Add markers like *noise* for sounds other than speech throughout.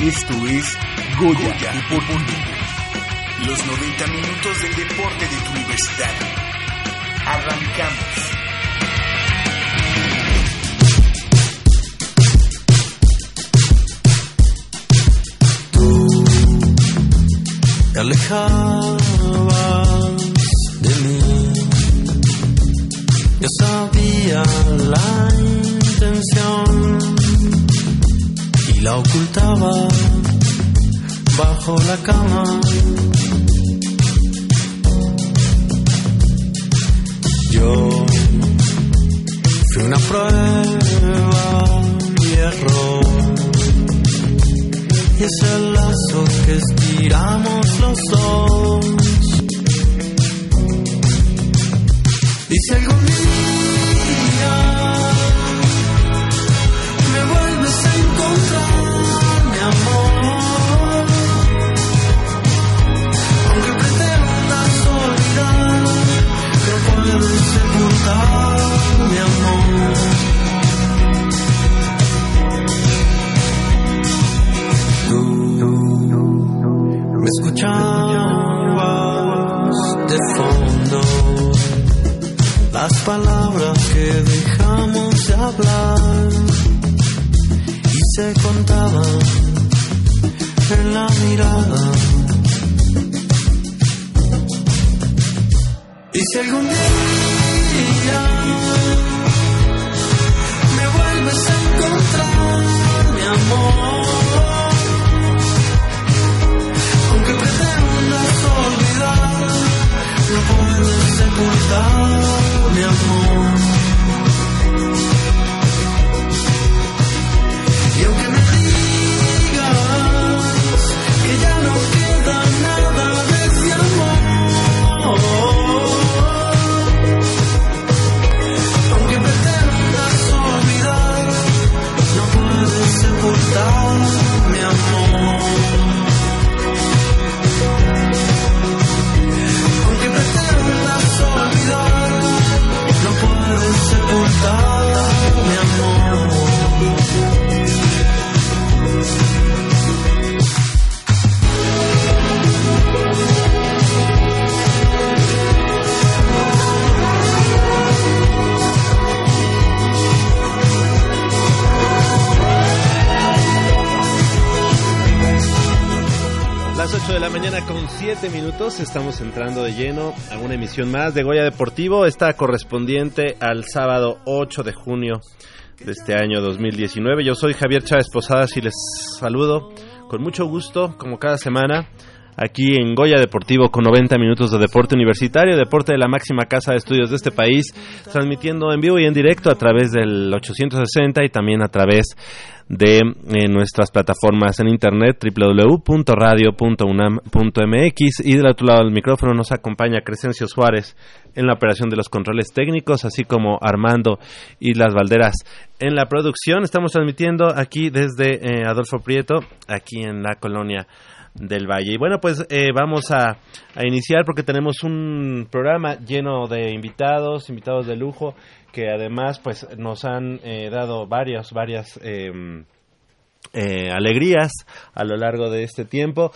Esto es Goya, Deportivo. Los 90 minutos del deporte de tu universidad. Arrancamos. te alejabas de mí. Yo sabía la y la ocultaba bajo la cama. Yo fui una prueba y error y es el lazo que estiramos los dos. Y si algún día las palabras que dejamos de hablar se contaban en la mirada. Y si algún día me vuelves a encontrar, mi amor. Aunque pretendas olvidar, no puedes sepultar mi amor. 7 minutos estamos entrando de lleno a una emisión más de Goya Deportivo, esta correspondiente al sábado 8 de junio de este año 2019. Yo soy Javier Chávez Posadas y les saludo con mucho gusto, como cada semana, aquí en Goya Deportivo con 90 minutos de deporte universitario, deporte de la máxima casa de estudios de este país, transmitiendo en vivo y en directo a través del 860 y también a través de eh, nuestras plataformas en internet www.radio.unam.mx y del otro lado del micrófono nos acompaña Crescencio Suárez en la operación de los controles técnicos, así como Armando y las Valderas en la producción. Estamos transmitiendo aquí desde eh, Adolfo Prieto, aquí en la colonia del Valle. Y bueno, pues eh, vamos a, a, iniciar porque tenemos un programa lleno de invitados, invitados de lujo, que además pues nos han eh, dado varias, varias eh, alegrías a lo largo de este tiempo,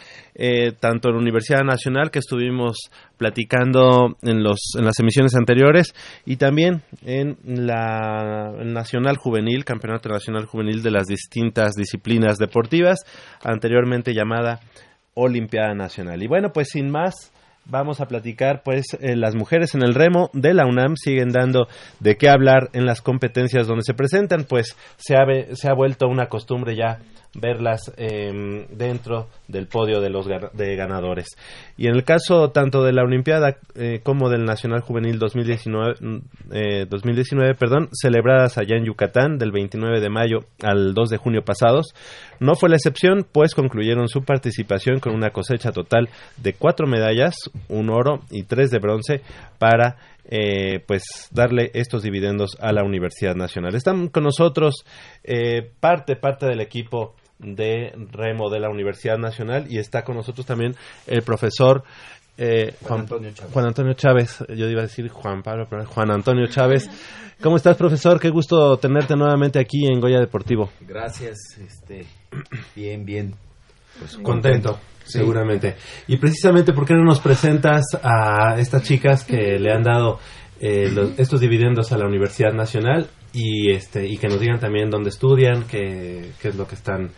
tanto en la Universidad Nacional que estuvimos platicando en, los, en las emisiones anteriores y también en la Nacional Juvenil, Campeonato Nacional Juvenil de las distintas disciplinas deportivas, anteriormente llamada Olimpiada Nacional. Y bueno, pues sin más vamos a platicar, pues eh, las mujeres en el remo de la UNAM siguen dando de qué hablar en las competencias donde se presentan, pues se ha, se ha vuelto una costumbre ya verlas em, dentro del podio de los de ganadores. Y en el caso tanto de la Olimpiada eh, como del Nacional Juvenil 2019, mm, eh, 2019 perdón, celebradas allá en Yucatán del 29 de mayo al 2 de junio pasados, no fue la excepción, pues concluyeron su participación con una cosecha total de cuatro medallas, un oro y tres de bronce para eh, pues darle estos dividendos a la Universidad Nacional. Están con nosotros eh, parte parte del equipo de remo de la Universidad Nacional y está con nosotros también el profesor eh, Juan, Antonio Chávez. Juan Antonio Chávez. Yo iba a decir Juan Pablo, pero Juan Antonio Chávez. ¿Cómo estás, profesor? Qué gusto tenerte nuevamente aquí en Goya Deportivo. Gracias, este, bien, bien. Pues, Contento, Sí. seguramente. Y precisamente, ¿por qué no nos presentas a estas chicas que le han dado eh, los- estos dividendos a la Universidad Nacional y este y que nos digan también dónde estudian, qué, qué es lo que están,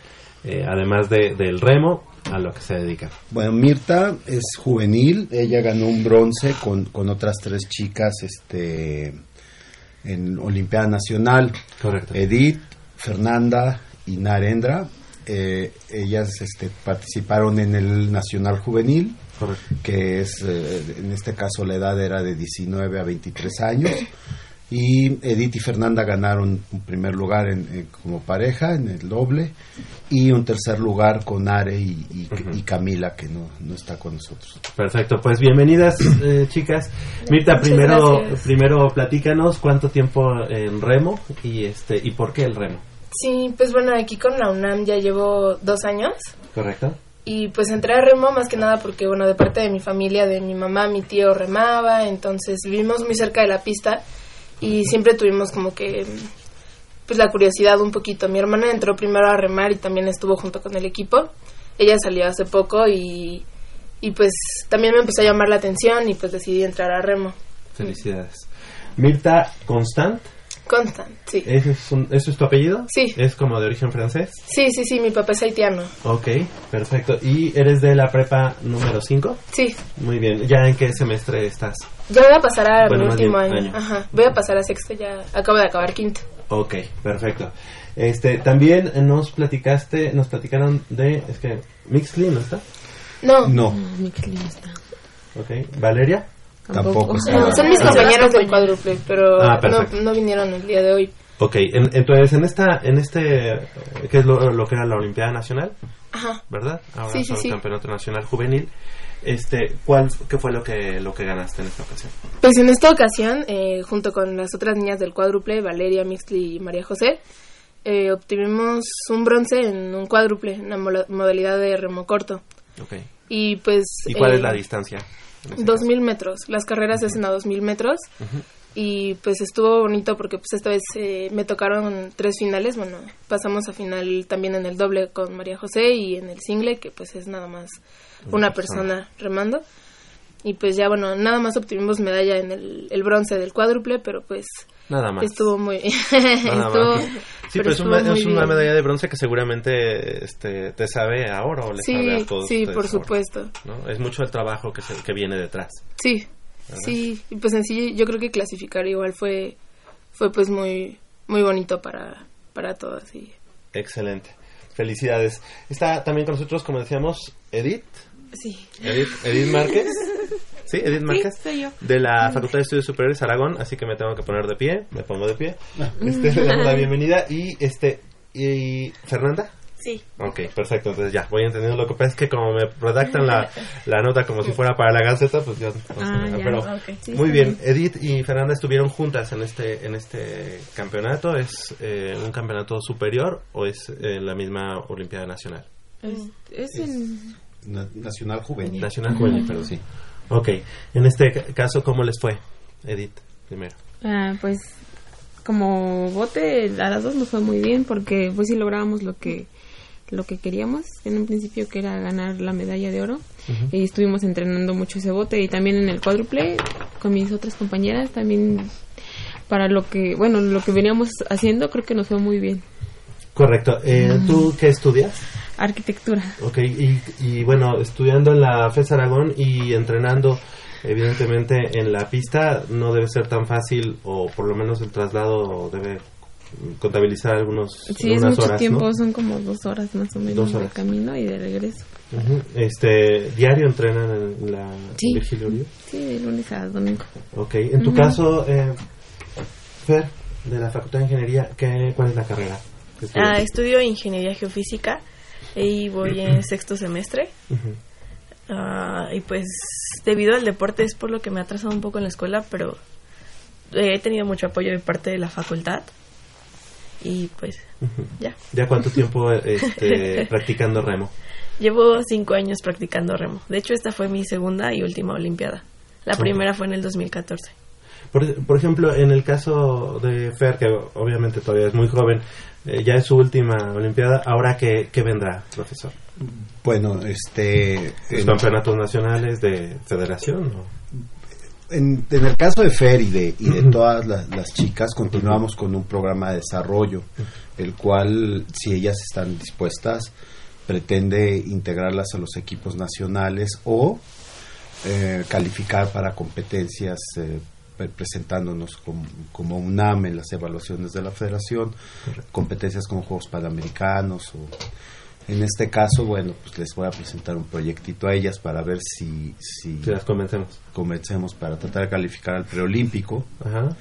eh, además de, del remo, a lo que se dedican? Bueno, Mirta es juvenil, ella ganó un bronce con, con otras tres chicas este, en Olimpiada Nacional, Correcto. Edith, Fernanda y Narendra. Eh, ellas este, participaron en el Nacional Juvenil, Correcto. que es, eh, en este caso la edad era de 19 a 23 años. Y Edith y Fernanda ganaron un primer lugar en- eh, como pareja en el doble y un tercer lugar con Are y, y- Ujú. y Camila, que no, no está con nosotros. Perfecto, pues bienvenidas *clears throat* eh, chicas. Mirta, Muchas primero, gracias. primero platícanos cuánto tiempo en remo y este y por qué el remo. Sí, pues bueno, aquí con la UNAM ya llevo dos años Correcto. y pues entré a remo más que nada porque, bueno, de parte de mi familia, de mi mamá, mi tío remaba, entonces vivimos muy cerca de la pista y siempre tuvimos como que, pues la curiosidad un poquito. Mi hermana entró primero a remar y también estuvo junto con el equipo. Ella salió hace poco y, y pues también me empezó a llamar la atención y pues decidí entrar a remo. Felicidades. Mirta Constant, Constant, sí. ¿ese es, un- ¿eso es tu apellido? Sí. ¿Es como de origen francés? Sí, sí, sí, mi papá es haitiano. Ok, perfecto. ¿Y eres de la prepa número 5? Sí, Muy bien. ¿Ya en qué semestre estás? Ya voy a pasar a Bueno, último bien, año. año. Ajá. Voy a pasar a sexto ya. Acabo de acabar quinto. Ok, perfecto. Este, también nos platicaste, nos platicaron de, es que, Mixly, ¿no está? No, No, Mixly no está. Ok, Valeria. tampoco no, son mis compañeros del cuádruple, pero Ah, no, perfecto. no vinieron el día de hoy. Ok, en- entonces en esta, en este, eh, que es lo, lo que era la Olimpiada Nacional, Ajá. ¿verdad? Ahora Sí, sí, sí. Campeonato Nacional Juvenil. Este, ¿cuál, qué fue lo que, lo que ganaste en esta ocasión? Pues en esta ocasión, eh, junto con las otras niñas del cuádruple, Valeria, Mixli y María José, eh, obtuvimos un bronce en un cuádruple, en la modalidad de remo corto. Ok. Y pues... ¿Y cuál eh, es la distancia? Dos caso? mil metros. Las carreras se hacen a dos mil metros. Y pues estuvo bonito porque pues esta vez eh, me tocaron tres finales. Bueno, pasamos a final también en el doble con María José y en el single, que pues es nada más una persona remando. Y pues ya bueno, nada más obtuvimos medalla en el, el bronce del cuádruple, pero pues Nada más. estuvo muy... *laughs* Nada *laughs* estuvo, más. Sí, pero pero es, una, es una bien. medalla de bronce que seguramente este, te sabe a oro. Le sabe a Sí, todos sí, por a oro, supuesto. ¿no? Es mucho el trabajo que, se- que viene detrás. Sí, sí, y pues en sí yo creo que clasificar igual fue fue pues muy muy bonito para para todos y Excelente. Felicidades. Está también con nosotros, como decíamos, Edith. Sí. Edith, Edith Márquez. *laughs* ¿Sí? Edith Márquez. soy yo. De la Facultad de Estudios Superiores Aragón, así que me tengo que poner de pie. Me pongo de pie. *laughs* Este, le damos la bienvenida. Y, este, y Fernanda. Sí. Ok, perfecto. Entonces ya, voy entendiendo. Lo que pasa es que como me redactan la, *laughs* la nota como si fuera para la Gaceta, pues Ah, ya. pero. Sí, muy bien. Edith y Fernanda estuvieron juntas en este en este campeonato. ¿Es eh, un campeonato superior o es eh, la misma Olimpiada Nacional? Es, es en... Na- Nacional Juvenil. Nacional Juvenil, pero sí. Ok. En este ca- caso, ¿cómo les fue, Edith? Primero. ah, pues como bote a las dos nos fue muy bien porque pues sí lográbamos lo que lo que queríamos en un principio que era ganar la medalla de oro y estuvimos entrenando mucho ese bote y también en el cuádruple con mis otras compañeras también para lo que bueno lo que veníamos haciendo creo que nos fue muy bien Correcto. Eh, ¿Tú qué estudias? Arquitectura. Ok, y, y bueno, estudiando en la FES Aragón y entrenando evidentemente en la pista no debe ser tan fácil o por lo menos el traslado debe contabilizar algunos Sí, es mucho horas, tiempo, ¿no? son como dos horas más o menos de camino y de regreso. Ujú. Este, diario entrenan en la Sí. Virgilio? Sí, de lunes a domingo. Ok, en tu Ujú. caso, eh, Fer, de la Facultad de Ingeniería, ¿qué, ¿cuál es la carrera? Ah, estudio ingeniería geofísica y voy en sexto semestre. Ah, y pues debido al deporte es por lo que me ha atrasado un poco en la escuela, pero he tenido mucho apoyo de parte de la facultad. Y pues ya. ¿Ya cuánto tiempo *laughs* este, practicando remo? Llevo cinco años practicando remo. De hecho, esta fue mi segunda y última Olimpiada. La primera fue en el 2014. Por, por ejemplo, en el caso de Fer, que obviamente todavía es muy joven, eh, ya es su última Olimpiada, ¿ahora qué, qué vendrá, profesor? Bueno, este... ¿Los en- campeonatos nacionales de federación? En, en el caso de Fer y de, y de todas la- las chicas, continuamos con un programa de desarrollo, el cual, si ellas están dispuestas, pretende integrarlas a los equipos nacionales o eh, calificar para competencias eh, presentándonos como, como UNAM en las evaluaciones de la federación, competencias con Juegos Panamericanos o en este caso, bueno, pues les voy a presentar un proyectito a ellas para ver si, si Si las convencemos. comencemos para tratar de calificar al preolímpico, Ajá.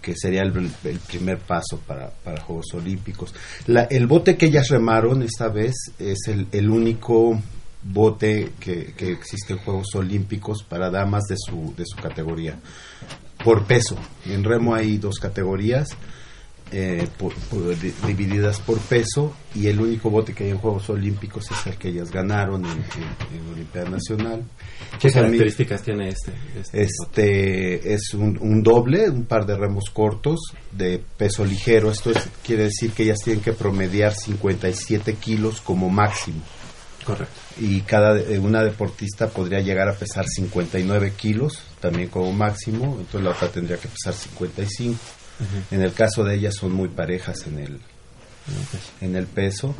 que sería el, el primer paso para, para Juegos Olímpicos. La- el bote que ellas remaron esta vez es el, el único bote que, que existe en Juegos Olímpicos para damas de su, de su categoría. Por peso. En remo hay dos categorías. eh, por- por- di- divididas por peso y el único bote que hay en Juegos Olímpicos es el que ellas ganaron en, en, en Olimpiada Nacional. ¿Qué características tiene este? este este es un, un doble, un par de remos cortos de peso ligero. Esto es- quiere decir que ellas tienen que promediar 57 kilos como máximo. Correcto. Y cada eh, una deportista podría llegar a pesar 59 kilos también como máximo. Entonces la otra tendría que pesar 55. En el caso de ellas son muy parejas en el, en el peso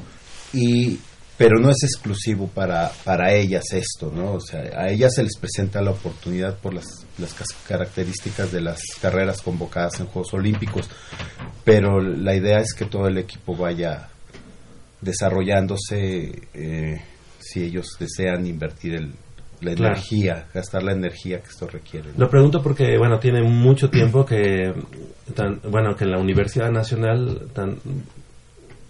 y pero no es exclusivo para, para ellas esto, ¿no? O sea, a ellas se les presenta la oportunidad por las, las cas- características de las carreras convocadas en Juegos Olímpicos, pero la idea es que todo el equipo vaya desarrollándose eh, si ellos desean invertir el, la Claro. energía, gastar la energía que esto requiere. ¿no? Lo pregunto porque, bueno, tiene mucho tiempo que, tan, bueno, que en la Universidad Nacional, tan,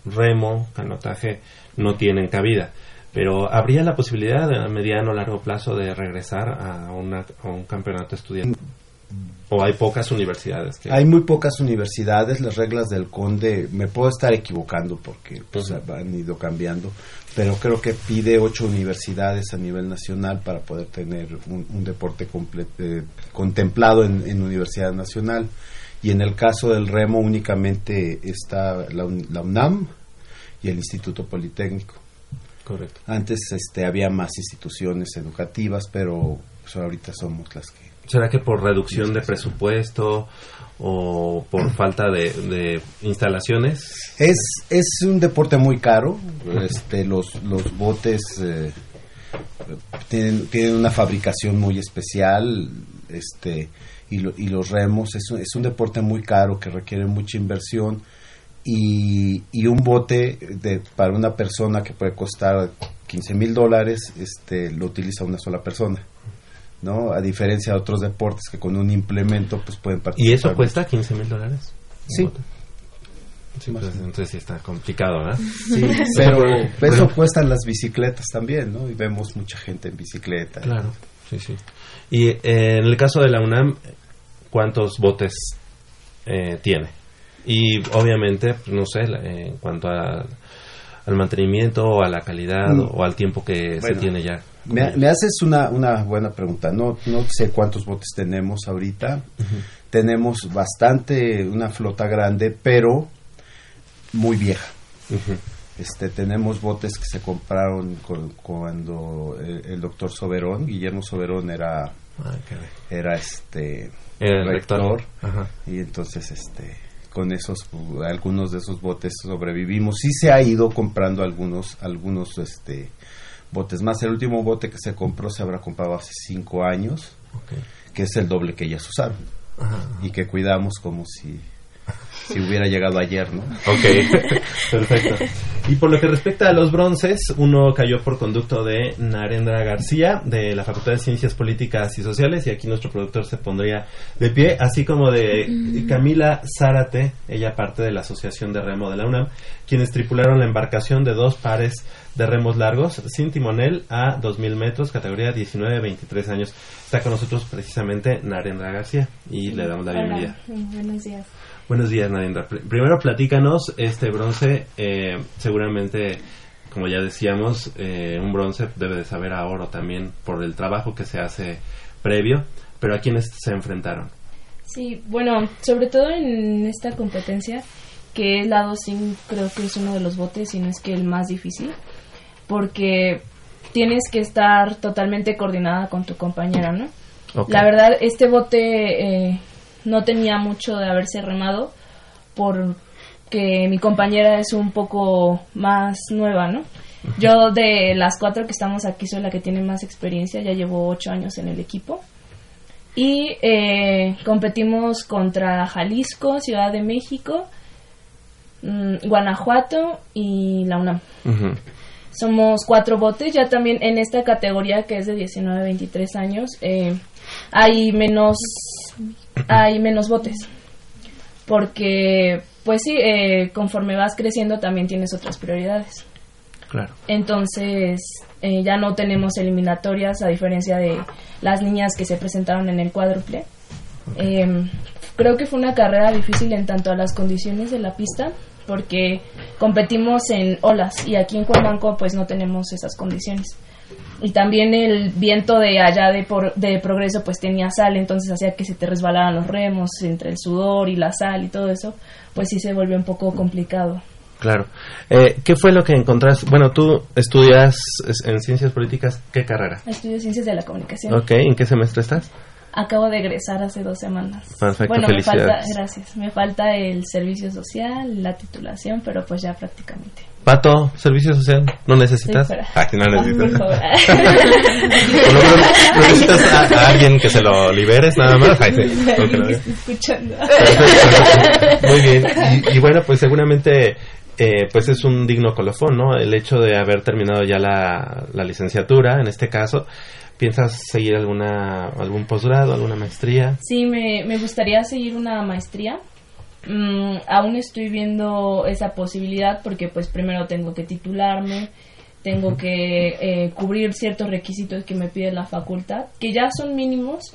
remo, canotaje, no tienen cabida. Pero ¿habría la posibilidad a mediano o largo plazo de regresar a, una, a un campeonato estudiantil? ¿O hay pocas universidades que... Hay muy pocas universidades, las reglas del conde, me puedo estar equivocando porque pues, han ido cambiando, pero creo que pide ocho universidades a nivel nacional para poder tener un, un deporte comple- eh, contemplado en, en Universidad Nacional. Y en el caso del remo únicamente está la, la UNAM y el Instituto Politécnico. Correcto. Antes este, había más instituciones educativas, pero pues, ahorita somos las que ¿Será que por reducción de presupuesto o por falta de, instalaciones? Es, es un deporte muy caro. Este, los, los botes eh, tienen, tienen una fabricación muy especial. Este, y, lo- y los remos es, es un deporte muy caro que requiere mucha inversión. Y, y un bote de, para una persona que puede costar 15 mil dólares, este, lo utiliza una sola persona. ¿No? A diferencia de otros deportes que con un implemento pues pueden participar. ¿Y eso cuesta 15 mil dólares? Sí. Sí, entonces sí está complicado, ¿verdad? Sí, *laughs* pero Pero- eso cuestan las bicicletas también, ¿no? Y vemos mucha gente en bicicleta. Claro, sí, sí. Y eh, en el caso de la UNAM, ¿cuántos botes eh, tiene? Y obviamente, pues, no sé, la- en cuanto a- al mantenimiento o a la calidad Mm. o al tiempo que se tiene ya. Me, me haces una, una buena pregunta. No, no sé cuántos botes tenemos ahorita. Tenemos bastante, una flota grande, pero muy vieja. Este, tenemos botes que se compraron con- cuando el, el doctor Soberón, Guillermo Soberón era, Ah, era este Era el rector. Ajá. y entonces este con esos algunos de esos botes sobrevivimos. Sí se ha ido comprando algunos algunos este botes más. El último bote que se compró se habrá comprado hace cinco años, que es el doble que ellas usaron y que cuidamos como si si hubiera llegado ayer, ¿no? Ok, *laughs* perfecto. Y por lo que respecta a los bronces, uno cayó por conducto de Narendra García, de la Facultad de Ciencias Políticas y Sociales, y aquí nuestro productor se pondría de pie, así como de Camila Zárate, ella parte de la Asociación de Remo de la UNAM, quienes tripularon la embarcación de dos pares de remos largos sin timonel a 2.000 metros, categoría 19-23 años. Está con nosotros precisamente Narendra García y le damos la bienvenida. buenos días. Buenos días, Narendra. Pr- Primero, platícanos este bronce. eh, seguramente, como ya decíamos, eh, un bronce debe de saber a oro también por el trabajo que se hace previo. Pero ¿a quiénes se enfrentaron? Sí, bueno, sobre todo en esta competencia, que es la 2 creo que es uno de los botes, si no es que el más difícil, porque tienes que estar totalmente coordinada con tu compañera, ¿no? La verdad, este bote eh, no tenía mucho de haberse remado porque mi compañera es un poco más nueva, ¿no? Yo de las cuatro que estamos aquí soy la que tiene más experiencia, ya llevo ocho años en el equipo. Y eh, competimos contra Jalisco, Ciudad de México, mm, Guanajuato y la UNAM. Somos cuatro botes, ya también en esta categoría que es de 19 a 23 años, eh, hay menos hay menos botes. Porque, pues sí, eh, conforme vas creciendo también tienes otras prioridades. Claro. Entonces, eh, ya no tenemos eliminatorias, a diferencia de las niñas que se presentaron en el cuádruple. Eh, creo que fue una carrera difícil en tanto a las condiciones de la pista, porque competimos en olas y aquí en Cuermanco pues no tenemos esas condiciones. Y también el viento de allá de, por- de progreso pues tenía sal, entonces hacía que se te resbalaran los remos entre el sudor y la sal y todo eso, pues sí se volvió un poco complicado. Claro. Eh, ¿Qué fue lo que encontraste? Bueno, tú estudias es- en ciencias políticas, ¿qué carrera? Estudio Ciencias de la Comunicación. Ok, ¿en qué semestre estás? Acabo de egresar hace dos semanas. Perfecto, bueno, me falta, gracias. Me falta el servicio social, la titulación, pero pues ya prácticamente. Pato, servicio social, ¿no necesitas? Ah, no Ah, necesitas. *laughs* menos necesitas a, a alguien que se lo liberes nada más. Ay, sí. No, que escuchando. Muy bien. *laughs* Y, y bueno, pues seguramente eh, pues es un digno colofón, ¿no? El hecho de haber terminado ya la, la licenciatura, en este caso. ¿Piensas seguir alguna algún posgrado, alguna maestría? Sí, me, me gustaría seguir una maestría. Mm, aún estoy viendo esa posibilidad porque pues primero tengo que titularme, tengo que eh, cubrir ciertos requisitos que me pide la facultad, que ya son mínimos,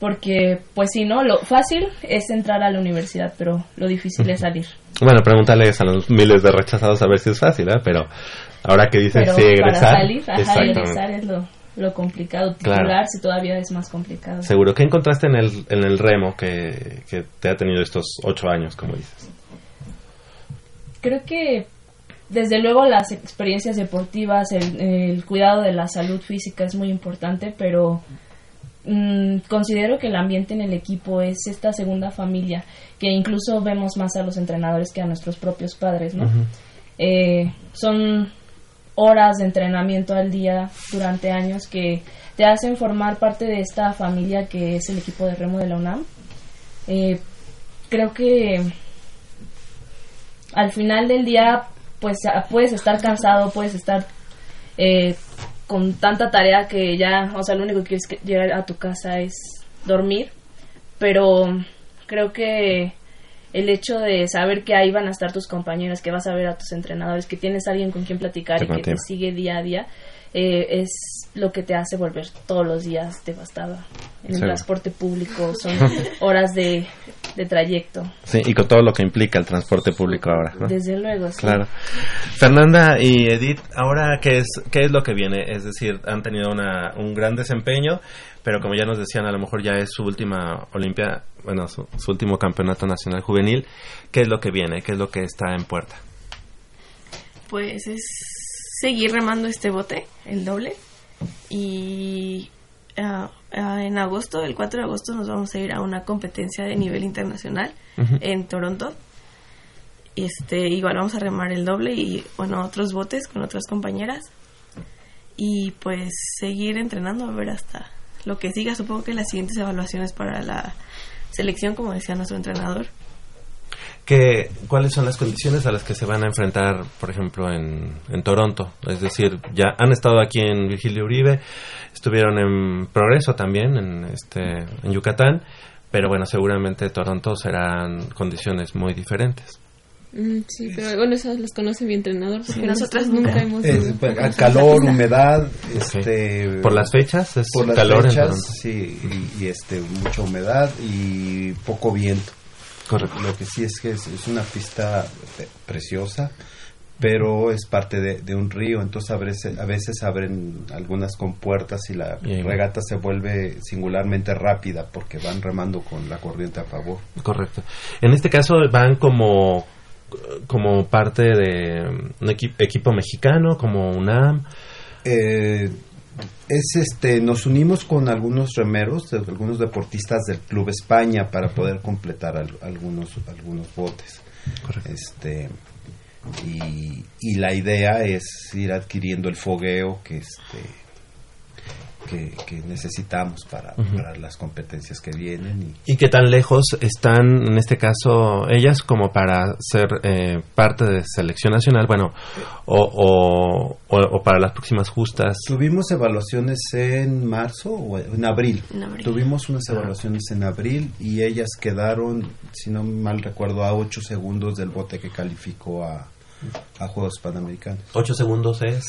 porque pues sí, ¿no? Lo fácil es entrar a la universidad, pero lo difícil es salir. Bueno, pregúntales a los miles de rechazados a ver si es fácil, ¿eh? Pero ahora que dicen Pero sí, egresar. salir, ajá, egresar es lo, lo complicado, Claro. titularse todavía es más complicado. Seguro. ¿Qué encontraste en el, en el remo que, que te ha tenido estos ocho años, como dices? Creo que desde luego las experiencias deportivas, el, el cuidado de la salud física es muy importante, pero mm, considero que el ambiente en el equipo es esta segunda familia, que incluso vemos más a los entrenadores que a nuestros propios padres, ¿no? Eh, son horas de entrenamiento al día durante años que te hacen formar parte de esta familia que es el equipo de remo de la UNAM. Eh, creo que al final del día pues a- puedes estar cansado, puedes estar eh, con tanta tarea que ya, o sea, lo único que quieres que llegar a tu casa es dormir, pero creo que el hecho de saber que ahí van a estar tus compañeros, que vas a ver a tus entrenadores, que tienes alguien con quien platicar y que te sigue día a día, eh, es lo que te hace volver todos los días devastada. En el transporte público son *laughs* horas de, de trayecto. Sí, y con todo lo que implica el transporte público ahora. ¿no? Desde luego, sí. Claro. Fernanda y Edith, ahora qué es qué es lo que viene, es decir, han tenido una, un gran desempeño, pero como ya nos decían, a lo mejor ya es su última Olimpia, bueno, su, su último campeonato nacional juvenil. ¿Qué es lo que viene? ¿Qué es lo que está en puerta? Pues es seguir remando este bote, el doble, y ah, ah, en agosto, el 4 de agosto, nos vamos a ir a una competencia de nivel internacional en Toronto. Este, igual vamos a remar el doble y, bueno, otros botes con otras compañeras. Y pues seguir entrenando a ver hasta lo que siga. Supongo que las siguientes evaluaciones para la selección, como decía nuestro entrenador. ¿Qué, ¿Cuáles son las condiciones a las que se van a enfrentar, por ejemplo, en, en Toronto? Es decir, ya han estado aquí en Virgilio Uribe, estuvieron en Progreso también, en, este, en Yucatán, pero bueno, seguramente Toronto serán condiciones muy diferentes. Mm, sí, pero bueno, esas las conoce mi entrenador porque Sí, nosotros nosotras nunca hemos... Es, ido. pues, a calor, humedad, este, ¿Por las fechas? ¿Es por las calor en fechas, sí, y, y, este mucha humedad y poco viento. Correcto. Lo que sí es que es, es una pista preciosa, pero es parte de, de un río, entonces a veces, a veces abren algunas compuertas y la Bien. regata se vuelve singularmente rápida porque van remando con la corriente a favor. Correcto. En este caso van como como parte de un equi- equipo mexicano, como UNAM. Eh, es este nos unimos con algunos remeros de- algunos deportistas del club España para poder completar al- algunos algunos botes. Este y, y la idea es ir adquiriendo el fogueo que este que, que necesitamos para, para las competencias que vienen y ¿Y qué tan lejos están, en este caso, ellas como para ser eh, parte de selección nacional? Bueno, o, o, o- o para las próximas justas. Tuvimos evaluaciones en marzo o en abril. En abril. Tuvimos unas evaluaciones en abril y ellas quedaron, si no mal recuerdo, a 8 segundos del bote que calificó a, a Juegos Panamericanos. ¿Ocho segundos es?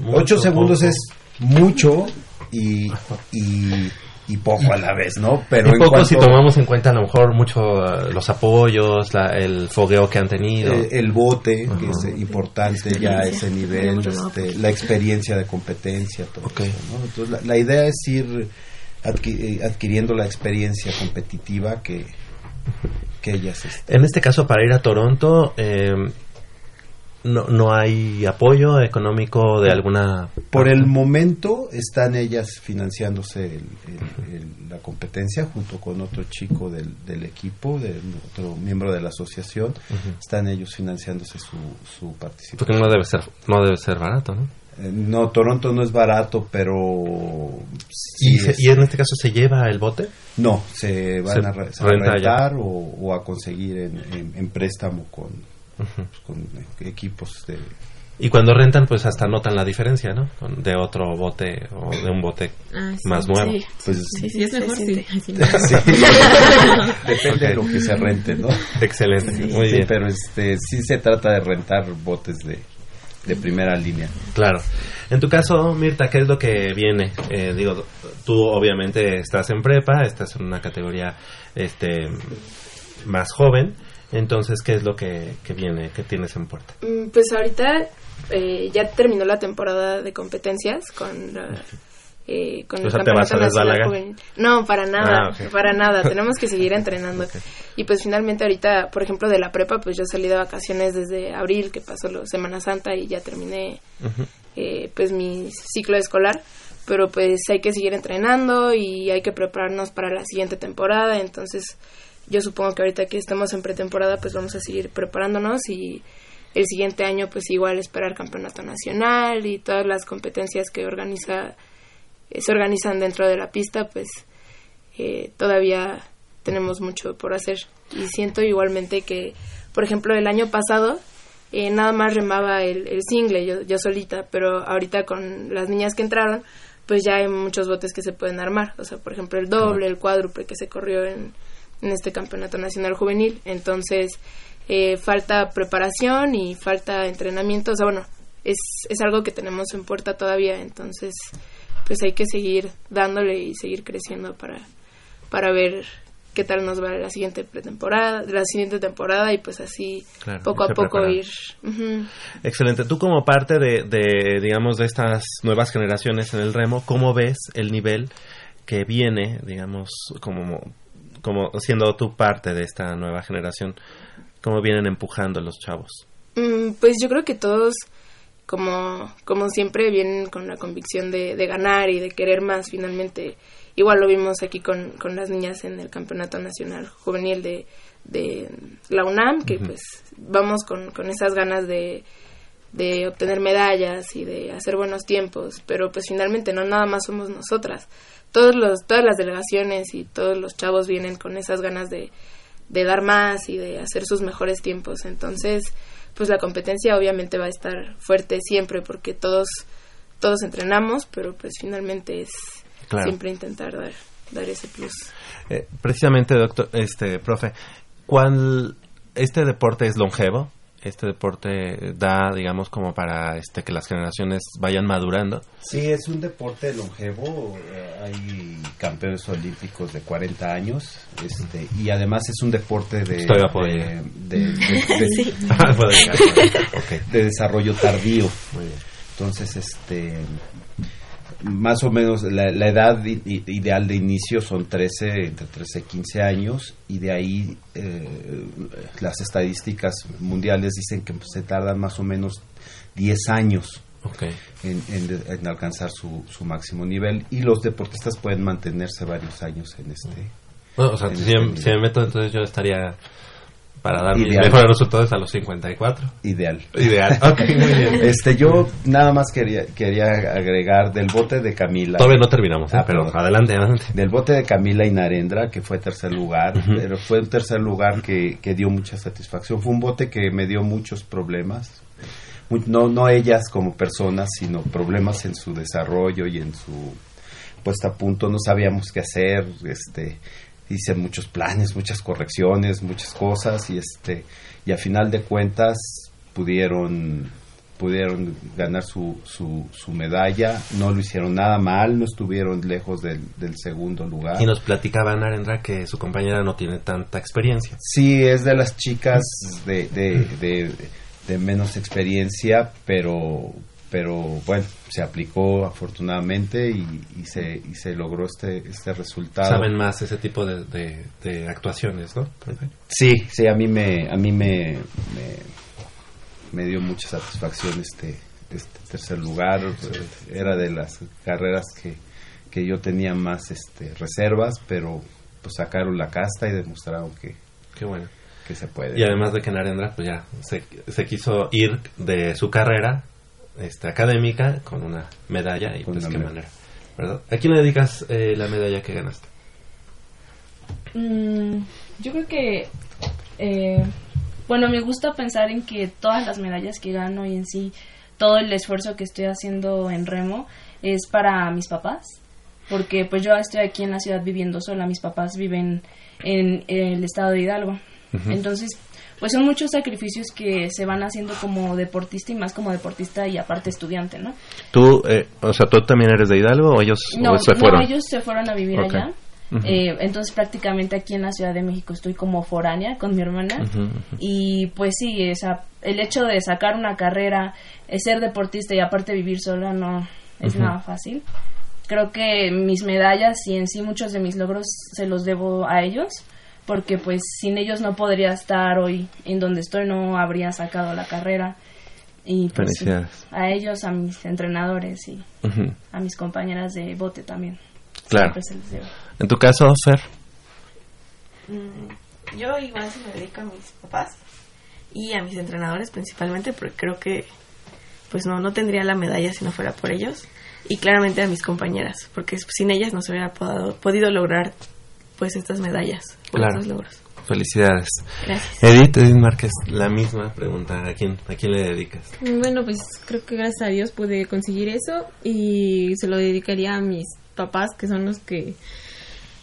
mucho, 8 segundos poco? es mucho y, y, y poco a la vez, ¿no? Pero y en poco cuanto- si tomamos en cuenta a lo mejor mucho eh, los apoyos, la- el fogueo que han tenido. El bote, que es importante ya a ese nivel, este, la experiencia de competencia, todo Ok. eso, ¿no? Entonces, la, la idea es ir adqui- eh, adquiriendo la experiencia competitiva que, que ellas este, En este caso, para ir a Toronto, eh, no, no hay apoyo económico de alguna... Por el momento están ellas financiándose el- el- el- la competencia junto con otro chico del, del equipo, de otro miembro de la asociación, están ellos financiándose su, su participación. Porque no debe ser, no debe ser barato, ¿no? Eh, no, Toronto no es barato, pero sí ¿Y, es- y en este caso se lleva el bote? No, se van Se a, se a rentar o, o a conseguir en, en- en préstamo con, Ujú. con equipos de... Y cuando rentan, pues hasta notan la diferencia, ¿no? Con- De otro bote o de un bote Ah, sí. más nuevo. Sí, Pues, sí, es mejor, sí. *laughs* *laughs* Depende de lo que se rente, ¿no? Excelente, muy Sí, bien. pero este sí se trata de rentar botes de, de primera línea. Claro. En tu caso, Mirta, ¿qué es lo que viene? Eh, digo, tú obviamente estás en prepa, estás en una categoría este más joven, entonces, ¿qué es lo que, que viene, que tienes en puerta? Mm, Pues ahorita eh, ya terminó la temporada de competencias con la, eh, con O sea, ¿te vas a desbalagar? No, para nada, Ah, para nada. *laughs* Tenemos que seguir entrenando. Y pues finalmente ahorita, por ejemplo, de la prepa, pues yo salí de vacaciones desde abril, que pasó la Semana Santa y ya terminé eh, pues mi ciclo escolar. Pero pues hay que seguir entrenando y hay que prepararnos para la siguiente temporada. Entonces yo supongo que ahorita que estemos en pretemporada pues vamos a seguir preparándonos y el siguiente año pues igual esperar campeonato nacional y todas las competencias que organiza eh, se organizan dentro de la pista pues eh, todavía tenemos mucho por hacer. Y siento igualmente que por ejemplo el año pasado eh, nada más remaba el, el single yo, yo solita pero ahorita con las niñas que entraron pues ya hay muchos botes que se pueden armar. O sea por ejemplo el doble el cuádruple que se corrió en, en este campeonato nacional juvenil entonces eh, falta preparación y falta entrenamiento o sea bueno es, es algo que tenemos en puerta todavía entonces pues hay que seguir dándole y seguir creciendo para para ver qué tal nos va la siguiente pretemporada, la siguiente temporada y pues así Claro, poco a poco ir. Excelente. Tú como parte de, de, digamos, de estas nuevas generaciones en el remo, ¿cómo ves el nivel que viene, digamos, como, como siendo tú parte de esta nueva generación? ¿Cómo vienen empujando los chavos? Mm, pues yo creo que todos como, como siempre vienen con la convicción de, de ganar y de querer más finalmente. Igual lo vimos aquí con, con las niñas en el Campeonato Nacional Juvenil de, de la UNAM, que pues vamos con, con esas ganas de, de obtener medallas y de hacer buenos tiempos, pero pues finalmente no nada más somos nosotras. Todos los, todas las delegaciones y todos los chavos vienen con esas ganas de, de dar más y de hacer sus mejores tiempos. Entonces, pues la competencia obviamente va a estar fuerte siempre porque todos todos entrenamos, pero pues finalmente es Claro. siempre intentar dar dar ese plus. Eh, precisamente, doctor, este, profe, ¿cuál, este deporte es longevo? Este deporte da, digamos, como para este que las generaciones vayan madurando. Sí, es un deporte longevo. eh, hay campeones olímpicos de 40 años. Este, y además es un deporte de, *laughs* de, desarrollo tardío. Entonces, este más o menos la, la edad ideal de inicio son 13, entre 13 y 15 años y de ahí eh, las estadísticas mundiales dicen que se tardan más o menos 10 años en, en- en alcanzar su, su máximo nivel y los deportistas pueden mantenerse varios años en este Bueno, o sea, si, este me- si me meto, entonces yo estaría para dar mejores resultados a los 54. ideal. Ideal. *laughs* Ok, muy bien. Este, yo nada más quería, quería agregar del bote de Camila. Todavía no terminamos, ¿eh? Ah, pero perdón. adelante, adelante. Del bote de Camila y Narendra, que fue tercer lugar, pero fue un tercer lugar que, que dio mucha satisfacción. Fue un bote que me dio muchos problemas. No, no ellas como personas, sino problemas en su desarrollo y en su puesta a punto. No sabíamos qué hacer, este, hice muchos planes, muchas correcciones, muchas cosas y este, y a final de cuentas pudieron pudieron ganar su, su, su medalla, no lo hicieron nada mal, no estuvieron lejos del, del segundo lugar. Y nos platicaba Narendra que su compañera no tiene tanta experiencia. Sí, es de las chicas de, de, de, de menos experiencia, pero pero bueno, se aplicó afortunadamente y, y se, y se logró este, este resultado. Saben más ese tipo de, de- de actuaciones, ¿no? Sí, sí, a mí me, a mí me, me, me dio mucha satisfacción este, este tercer lugar. Era de las carreras que, que yo tenía más este, reservas, pero pues sacaron la casta y demostraron que, Qué bueno. que se puede. Y además de que Narendra pues ya se, se quiso ir de su carrera este, académica con una medalla y Con pues qué medalla. manera. ¿verdad? ¿A quién le dedicas eh, la medalla que ganaste? Mm, yo creo que, eh, bueno, me gusta pensar en que todas las medallas que gano y en sí todo el esfuerzo que estoy haciendo en remo es para mis papás, porque pues yo estoy aquí en la ciudad viviendo sola, mis papás viven en el estado de Hidalgo, entonces pues son muchos sacrificios que se van haciendo como deportista y más como deportista y aparte estudiante, ¿no? ¿Tú, eh, o sea, tú también eres de Hidalgo o ellos No, o se fueron? no, ellos se fueron a vivir allá. Eh, entonces prácticamente aquí en la Ciudad de México estoy como foránea con mi hermana. Y pues sí, esa, el hecho de sacar una carrera, eh, ser deportista y aparte vivir sola no es nada fácil. Creo que mis medallas y en sí muchos de mis logros se los debo a ellos, porque pues sin ellos no podría estar hoy en donde estoy, no habría sacado la carrera. Y pues a ellos, a mis entrenadores y a mis compañeras de bote también. Claro. Siempre se les debe. En tu caso, Fer. Mm, Yo igual se me dedico a mis papás y a mis entrenadores principalmente porque creo que pues no, no tendría la medalla si no fuera por ellos y claramente a mis compañeras porque sin ellas no se hubiera podido, podido lograr pues estas medallas Claro. estos logros. Felicidades. Gracias. Edith, Edith Márquez, la misma pregunta. ¿A quién, ¿A quién le dedicas? Bueno, pues creo que gracias a Dios pude conseguir eso y se lo dedicaría a mis papás, que son los que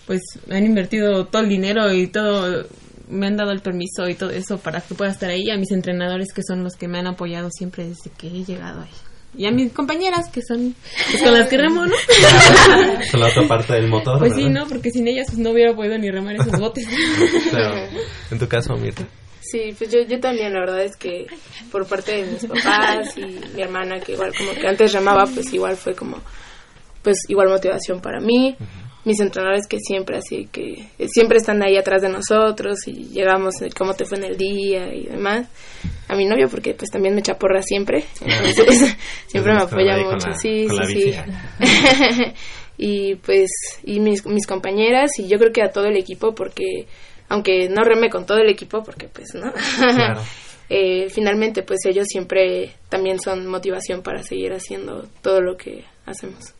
pues han invertido todo el dinero y todo, me han dado el permiso y todo eso para que pueda estar ahí, a mis entrenadores que son los que me han apoyado siempre desde que he llegado ahí. Y a mis compañeras que son pues, con las que remo, ¿no? *laughs* Es la otra parte del motor. Pues sí. ¿no? Porque sin ellas pues no hubiera podido ni remar esos botes. *laughs* Claro. En tu caso, Mirta. Sí, pues yo, yo también, la verdad es que por parte de mis papás y mi hermana, que igual como que antes remaba, pues igual fue como, pues igual motivación para mí. Mis entrenadores que siempre así que siempre están ahí atrás de nosotros y llegamos cómo te fue en el día y demás. A mi novio porque pues también me chaporra siempre. Entonces *laughs* *laughs* siempre me apoya mucho. la- sí sí sí. *laughs* y pues y mis, mis compañeras y yo creo que a todo el equipo porque aunque no reme con todo el equipo porque pues no Claro. eh, finalmente pues ellos siempre también son motivación para seguir haciendo todo lo que hacemos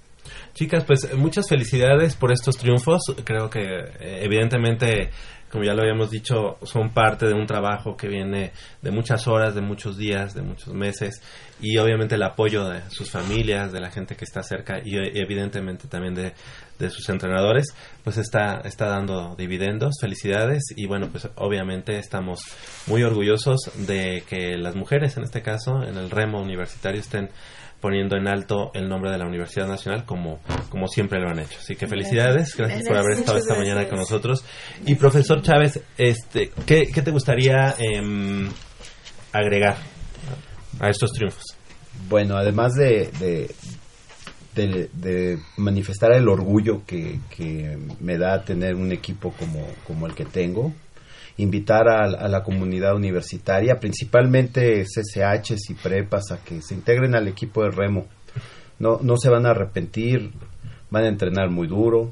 Chicas, pues muchas felicidades por estos triunfos. Creo que eh, evidentemente, como ya lo habíamos dicho, son parte de un trabajo que viene de muchas horas, de muchos días, de muchos meses y obviamente el apoyo de sus familias, de la gente que está cerca y evidentemente también de, de sus entrenadores, pues está, está dando dividendos. Felicidades y bueno, pues obviamente estamos muy orgullosos de que las mujeres, en este caso, en el remo universitario, estén poniendo en alto el nombre de la Universidad Nacional como, como siempre lo han hecho. Así que felicidades, gracias, por haber estado esta mañana con nosotros. Y profesor Chávez, este, ¿qué, qué te gustaría em, agregar a estos triunfos? Bueno, además de, de, de- de manifestar el orgullo que, que me da tener un equipo como, como el que tengo, invitar a, a la comunidad universitaria, principalmente CCHs y prepas, a que se integren al equipo de remo. No, no se van a arrepentir, van a entrenar muy duro,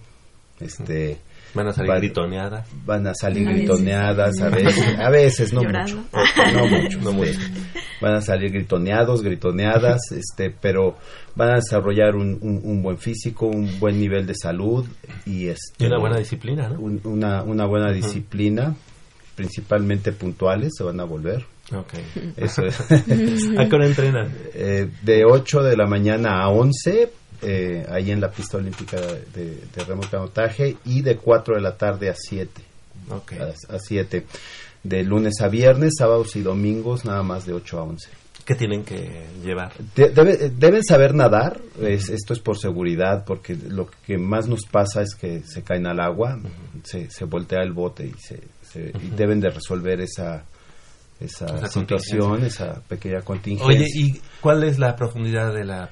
este Van a salir gritoneadas. Van a salir A veces. gritoneadas, a veces, a veces, no Llorando. mucho, no mucho, no mucho. Van a salir gritoneados, gritoneadas, *laughs* este, pero van a desarrollar un, un- un buen físico, un buen nivel de salud y, este, Y una buena disciplina, ¿no? un- una, una buena disciplina, principalmente puntuales, se van a volver. Ok. *laughs* Eso es. *laughs* ¿A qué hora entrenan? Eh, de 8 de la mañana a 11, eh, ahí en la pista olímpica de, de remo canotaje, y de 4 de la tarde a 7. Ok. A, a 7. De lunes a viernes, sábados y domingos, nada más de 8 a 11. ¿Qué tienen que llevar? De- debe- deben saber nadar, es- esto es por seguridad, porque lo que más nos pasa es que se caen al agua, se, se voltea el bote y, se, se- y deben de resolver esa, esa, Esa situación, esa pequeña contingencia. Oye, ¿y cuál es la profundidad de la,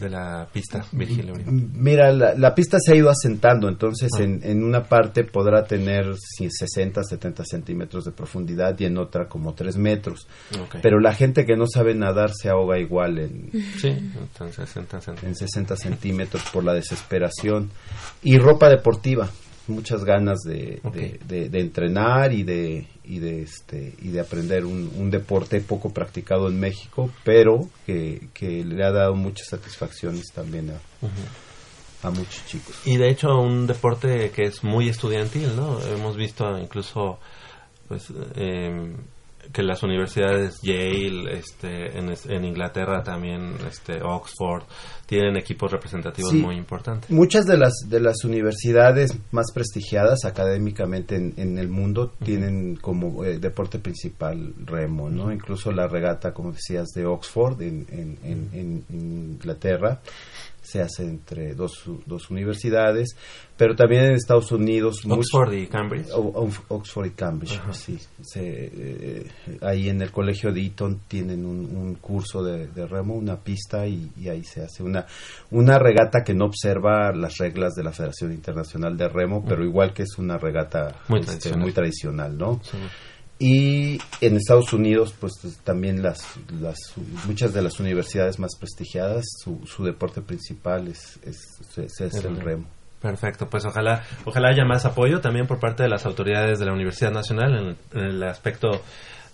de la pista, Virgilio? Mira, la, la pista se ha ido asentando, entonces Ah. en, en una parte podrá tener si- 60, 70 centímetros de profundidad y en otra como 3 metros. Pero la gente que no sabe nadar se ahoga igual en, Sí, entonces, entonces, en 60 centímetros por la desesperación. Y ropa deportiva, muchas ganas de, de, de- de entrenar y de, y de, este, y de aprender un, un deporte poco practicado en México, pero que, que le ha dado muchas satisfacciones también a, a muchos chicos. Y de hecho un deporte que es muy estudiantil, ¿no? Hemos visto incluso pues eh, que las universidades Yale, este, en, en Inglaterra también, este, Oxford, tienen equipos representativos Sí. muy importantes. Muchas de las de las universidades más prestigiadas académicamente en, en el mundo tienen como eh, deporte principal remo, ¿no? Incluso la regata, como decías, de Oxford en, en- en- en Inglaterra se hace entre dos, dos universidades, pero también en Estados Unidos Oxford y Cambridge. O- Oxford y Cambridge, Ajá. sí. Se, eh, ahí en el colegio de Eton tienen un, un curso de, de remo, una pista y, y ahí se hace una, una regata que no observa las reglas de la Federación Internacional de Remo, pero igual que es una regata Muy este, tradicional. muy tradicional, ¿no? Sí. Y en Estados Unidos, pues también las, las muchas de las universidades más prestigiadas, su, su deporte principal es, es, es- es el remo. Perfecto, pues ojalá, ojalá haya más apoyo también por parte de las autoridades de la Universidad Nacional en, en el aspecto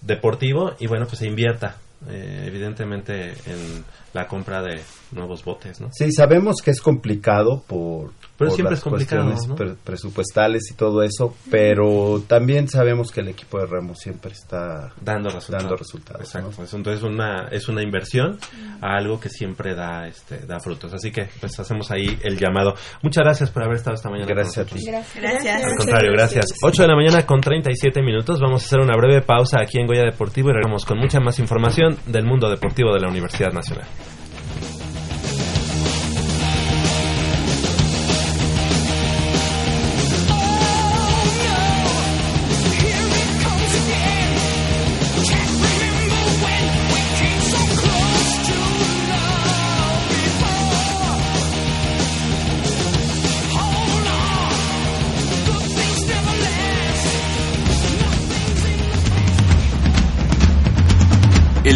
deportivo y bueno, pues se invierta eh, evidentemente en la compra de nuevos botes, ¿no? Sí, sabemos que es complicado por, Pero por siempre las es complicado, cuestiones ¿no? pre- presupuestales y todo eso, pero también sabemos que el equipo de remo siempre está dando resultados. dando resultados. Exacto, ¿no? entonces una, es una inversión a algo que siempre da este da frutos. Así que pues hacemos ahí el llamado. Muchas gracias por haber estado esta mañana Gracias a con ti. Gracias. Al contrario, gracias. 8 de la mañana con 37 minutos. Vamos a hacer una breve pausa aquí en Goya Deportivo y regresamos con mucha más información del mundo deportivo de la Universidad Nacional.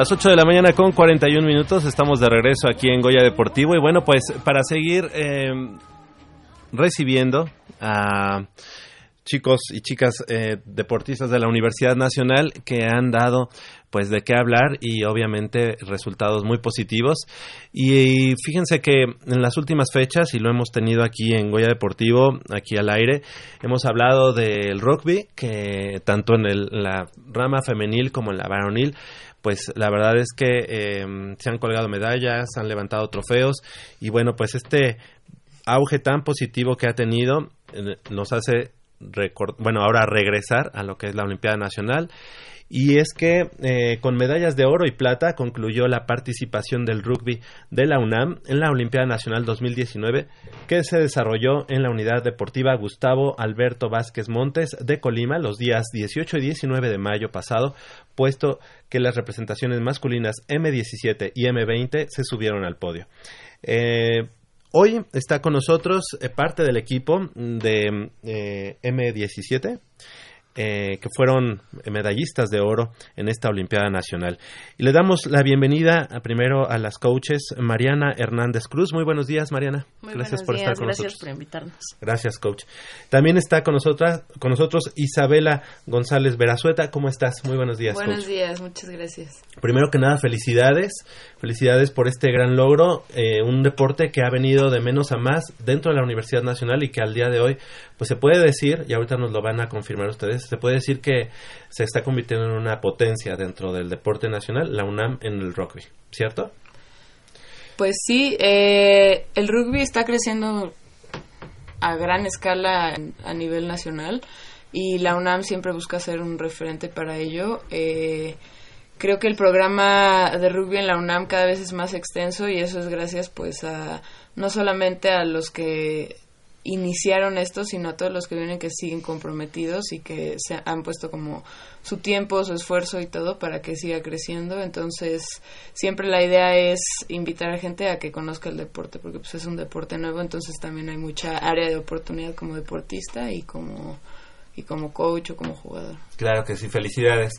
Las 8 de la mañana con 41 minutos, estamos de regreso aquí en Goya Deportivo. Y bueno, pues para seguir eh, recibiendo a chicos y chicas eh, deportistas de la Universidad Nacional que han dado pues de qué hablar y obviamente resultados muy positivos. Y, fíjense que en las últimas fechas y lo hemos tenido aquí en Goya Deportivo aquí al aire hemos hablado del rugby que tanto en la rama femenil como en la varonil pues la verdad es que eh, se han colgado medallas, han levantado trofeos y bueno, pues este auge tan positivo que ha tenido eh, nos hace bueno, ahora regresar a lo que es la Olimpiada Nacional y es que eh, con medallas de oro y plata concluyó la participación del rugby de la UNAM en la Olimpiada Nacional 2019 que se desarrolló en la unidad deportiva Gustavo Alberto Vázquez Montes de Colima los días 18 y 19 de mayo pasado, puesto que las representaciones masculinas M17 y M20 se subieron al podio. Eh, Hoy está con nosotros eh, parte del equipo de eh, M17 eh, que fueron medallistas de oro en esta Olimpiada Nacional. Y le damos la bienvenida a, primero a las coaches Mariana Hernández Cruz. Muy buenos días, Mariana. Muy gracias por días, estar con gracias nosotros. por invitarnos. Gracias, coach. También está con nosotras, con nosotros Isabela González Verazueta. ¿Cómo estás? Muy buenos días, Buenos coach. días, muchas gracias. Primero que nada, felicidades. Felicidades por este gran logro. eh, un deporte que ha venido de menos a más dentro de la Universidad Nacional y que al día de hoy, pues se puede decir, y ahorita nos lo van a confirmar ustedes, se puede decir que se está convirtiendo en una potencia dentro del deporte nacional, la UNAM en el rugby, ¿cierto? Pues sí, eh, el rugby está creciendo a gran escala a nivel nacional y la UNAM siempre busca ser un referente para ello. Eh, creo que el programa de rugby en la UNAM cada vez es más extenso y eso es gracias pues a no solamente a los que iniciaron esto, sino a todos los que vienen que siguen comprometidos y que se han puesto como su tiempo, su esfuerzo y todo para que siga creciendo. Entonces, siempre la idea es invitar a gente a que conozca el deporte, porque pues es un deporte nuevo, entonces también hay mucha área de oportunidad como deportista y como y como coach o como jugador. Claro que sí, felicidades.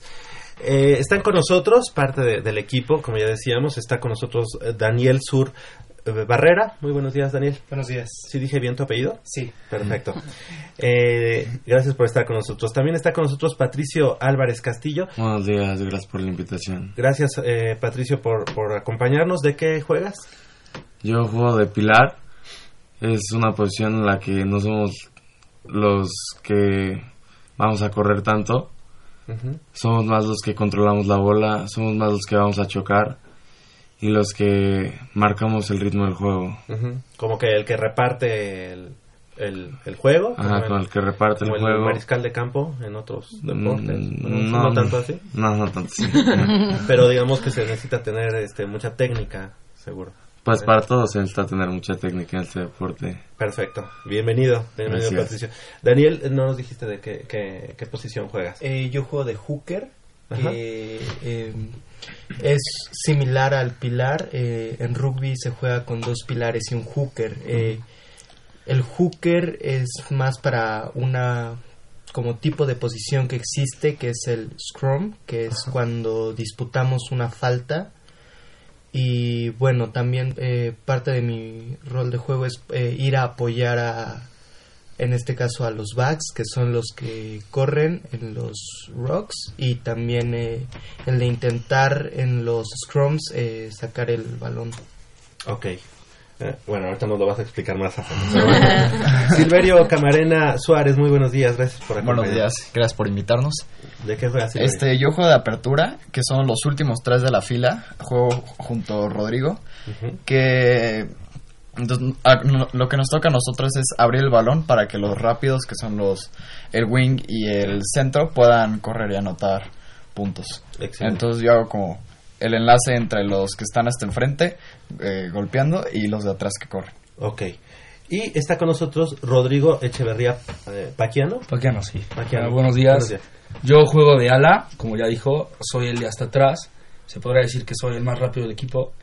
Eh, están con nosotros, parte de- del equipo, como ya decíamos, está con nosotros eh, Daniel Sur Barrera. Muy buenos días, Daniel. Buenos días. ¿Sí dije bien tu apellido? Sí. Perfecto. Eh, gracias por estar con nosotros. También está con nosotros Patricio Álvarez Castillo. Buenos días, gracias por la invitación. Gracias, eh, Patricio, por, por acompañarnos. ¿De qué juegas? Yo juego de pilar. Es una posición en la que no somos los que vamos a correr tanto. Somos más los que controlamos la bola, somos más los que vamos a chocar y los que marcamos el ritmo del juego. Como que el que reparte el, el, el juego. Ajá, como con el que reparte el como juego. mariscal de campo en otros deportes. Mm, no, no tanto así. No, no tanto así. *laughs* Pero digamos que se necesita tener este, mucha técnica, seguro. Pues para todos se necesita tener mucha técnica en este deporte. Perfecto. Bienvenido, bienvenido Gracias. Patricio. Daniel, no nos dijiste de qué, qué, qué posición juegas. Eh, yo juego de hooker, Ajá. que eh, es similar al pilar. eh, en rugby se juega con dos pilares y un hooker. Eh, el hooker es más para una como tipo de posición que existe, que es el scrum, que es cuando disputamos una falta. Y bueno, también eh, parte de mi rol de juego es eh, ir a apoyar a, en este caso a los backs, que son los que corren en los rocks, y también eh, el de intentar en los scrums eh, sacar el balón. Ok. Eh, bueno, ahorita nos lo vas a explicar más a fondo. *laughs* Silverio Camarena Suárez, muy buenos días. Gracias por acompañarnos. Buenos días, gracias por invitarnos. ¿De qué juegas, Silverio? Este, yo juego de apertura, que son los últimos tres de la fila. Juego junto a Rodrigo, que entonces, a- no- lo que nos toca a nosotros es abrir el balón para que los rápidos, que son los el wing y el centro, puedan correr y anotar puntos. Excelente. Entonces yo hago como el enlace entre los que están hasta enfrente eh, golpeando y los de atrás que corren. Ok. Y está con nosotros Rodrigo Echeverría eh, Paquiano. Paquiano, sí. Paquiano. Ah, buenos, días. Buenos días. Yo juego de ala, como ya dijo, soy el de hasta atrás. Se podrá decir que soy el más rápido del equipo.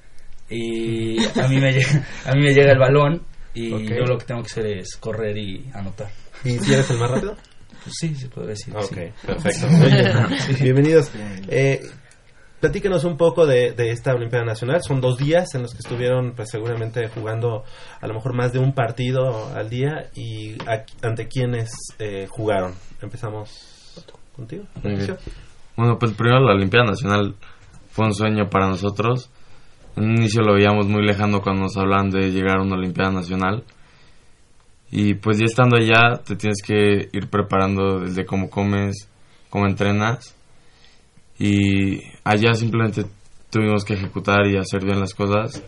Y a mí me llega, a mí me llega el balón y yo lo que tengo que hacer es correr y anotar. ¿Y si eres el más rápido? Pues sí, se podría decir. Ok, sí. perfecto. *laughs* *laughs* Bienvenidos. Eh, platíquenos un poco de, de esta Olimpiada Nacional. Son dos días en los que estuvieron, pues seguramente jugando a lo mejor más de un partido al día. ¿Y a- ante quiénes eh, jugaron? Empezamos contigo. Bueno, pues primero la Olimpiada Nacional fue un sueño para nosotros. En un inicio lo veíamos muy lejano cuando nos hablaban de llegar a una Olimpiada Nacional. Y pues ya estando allá te tienes que ir preparando desde cómo comes, cómo entrenas. Y allá simplemente tuvimos que ejecutar y hacer bien las cosas.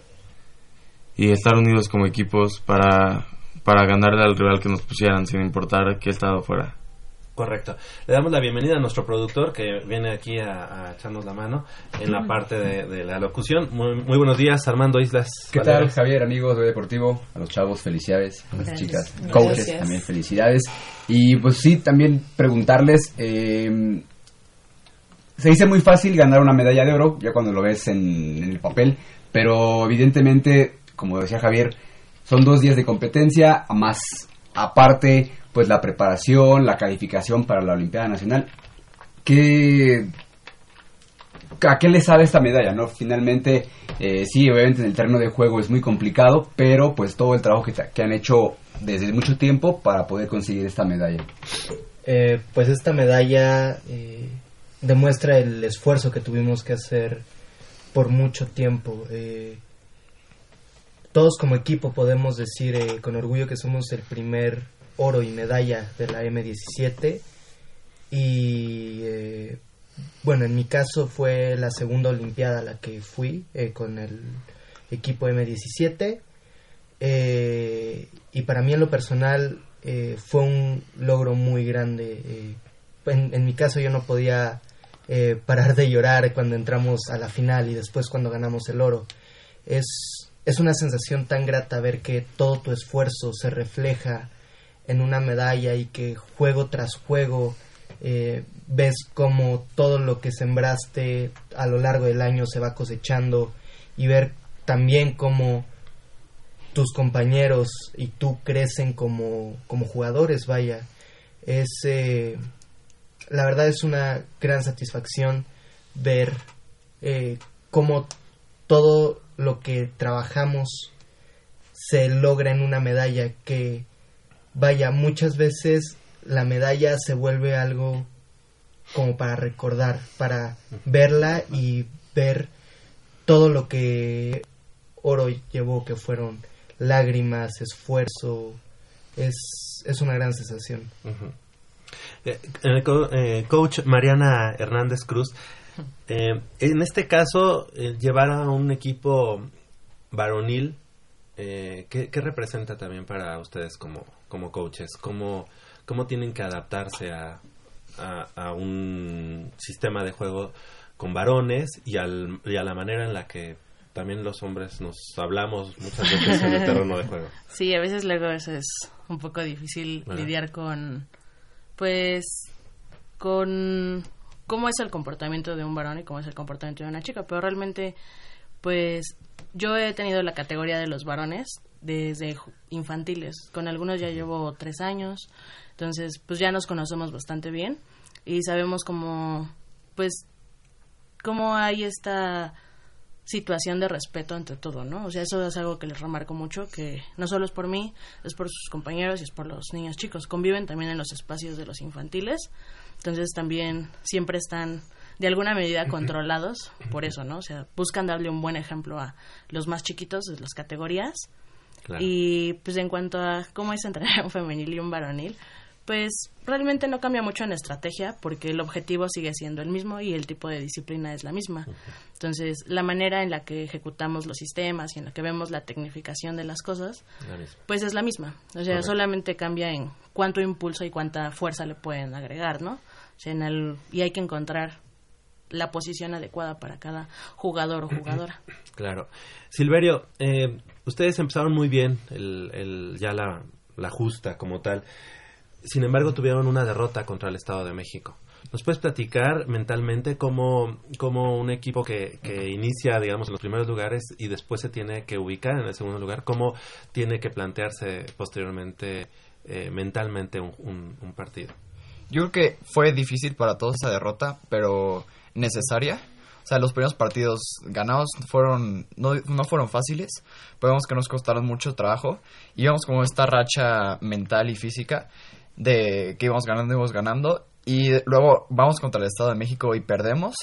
Y estar unidos como equipos para, para ganarle al rival que nos pusieran sin importar qué estado fuera. Correcto. Le damos la bienvenida a nuestro productor que viene aquí a, a echarnos la mano en la parte de, de la locución. Muy, muy buenos días, Armando Islas. ¿Qué tal, Javier, amigos de Deportivo? A los chavos, felicidades. A las Gracias. chicas, Gracias. coaches, también felicidades. Y pues sí, también preguntarles, eh, se dice muy fácil ganar una medalla de oro, ya cuando lo ves en, en el papel, pero evidentemente, como decía Javier, son dos días de competencia, más aparte pues la preparación, la calificación para la Olimpiada Nacional. ¿Qué, ¿A qué le sabe esta medalla? no Finalmente, eh, sí, obviamente en el terreno de juego es muy complicado, pero pues todo el trabajo que, que han hecho desde mucho tiempo para poder conseguir esta medalla. Eh, pues esta medalla eh, demuestra el esfuerzo que tuvimos que hacer por mucho tiempo. Eh, todos como equipo podemos decir eh, con orgullo que somos el primer oro y medalla de la M17 y eh, bueno, en mi caso fue la segunda Olimpiada a la que fui eh, con el equipo M17 eh, y para mí en lo personal eh, fue un logro muy grande. eh, en, en mi caso yo no podía parar de llorar cuando entramos a la final y después cuando ganamos el oro. Es, es una sensación tan grata ver que todo tu esfuerzo se refleja en una medalla y que juego tras juego eh, ves como todo lo que sembraste a lo largo del año se va cosechando y ver también cómo tus compañeros y tú crecen como, como jugadores, vaya. Es, eh, la verdad es una gran satisfacción ver eh, cómo todo lo que trabajamos se logra en una medalla que, vaya, muchas veces la medalla se vuelve algo como para recordar, para verla y ver todo lo que oro llevó, que fueron lágrimas, esfuerzo, es, es una gran sensación. Eh, eh, co- eh, coach Mariana Hernández Cruz, eh, en este caso, eh, llevar a un equipo varonil, eh, ¿qué, qué representa también para ustedes como, como coaches? ¿Cómo, ¿Cómo tienen que adaptarse a, a, a un sistema de juego con varones y, al, y a la manera en la que también los hombres nos hablamos muchas veces en el terreno de juego? *laughs* Sí, a veces luego eso es un poco difícil lidiar con, pues, con cómo es el comportamiento de un varón y cómo es el comportamiento de una chica. Pero realmente, pues, yo he tenido la categoría de los varones desde infantiles. Con algunos ya llevo tres años. Entonces, pues ya nos conocemos bastante bien y sabemos cómo, pues, cómo hay esta situación de respeto ante todo, ¿no? O sea, eso es algo que les remarco mucho, que no solo es por mí, es por sus compañeros y es por los niños chicos. Conviven también en los espacios de los infantiles, entonces también siempre están de alguna medida controlados por eso, ¿no? O sea, buscan darle un buen ejemplo a los más chiquitos de las categorías. Claro. Y pues en cuanto a cómo es entrenar un femenil y un varonil, pues realmente no cambia mucho en estrategia porque el objetivo sigue siendo el mismo y el tipo de disciplina es la misma. Entonces, la manera en la que ejecutamos los sistemas y en la que vemos la tecnificación de las cosas, pues es la misma. O sea, solamente cambia en cuánto impulso y cuánta fuerza le pueden agregar, ¿no? O sea, en el, y hay que encontrar la posición adecuada para cada jugador o jugadora. Claro. Silverio, eh, ustedes empezaron muy bien el, el- ya la, la justa como tal. Sin embargo, tuvieron una derrota contra el Estado de México. ¿Nos puedes platicar mentalmente cómo, cómo un equipo que, que inicia, digamos, en los primeros lugares y después se tiene que ubicar en el segundo lugar, cómo tiene que plantearse posteriormente eh, mentalmente un, un- un partido? Yo creo que fue difícil para todos esa derrota, pero necesaria. O sea, los primeros partidos ganados fueron no, no fueron fáciles, pero vemos que nos costaron mucho trabajo y vemos como esta racha mental y física de que íbamos ganando, íbamos ganando y luego vamos contra el Estado de México y perdemos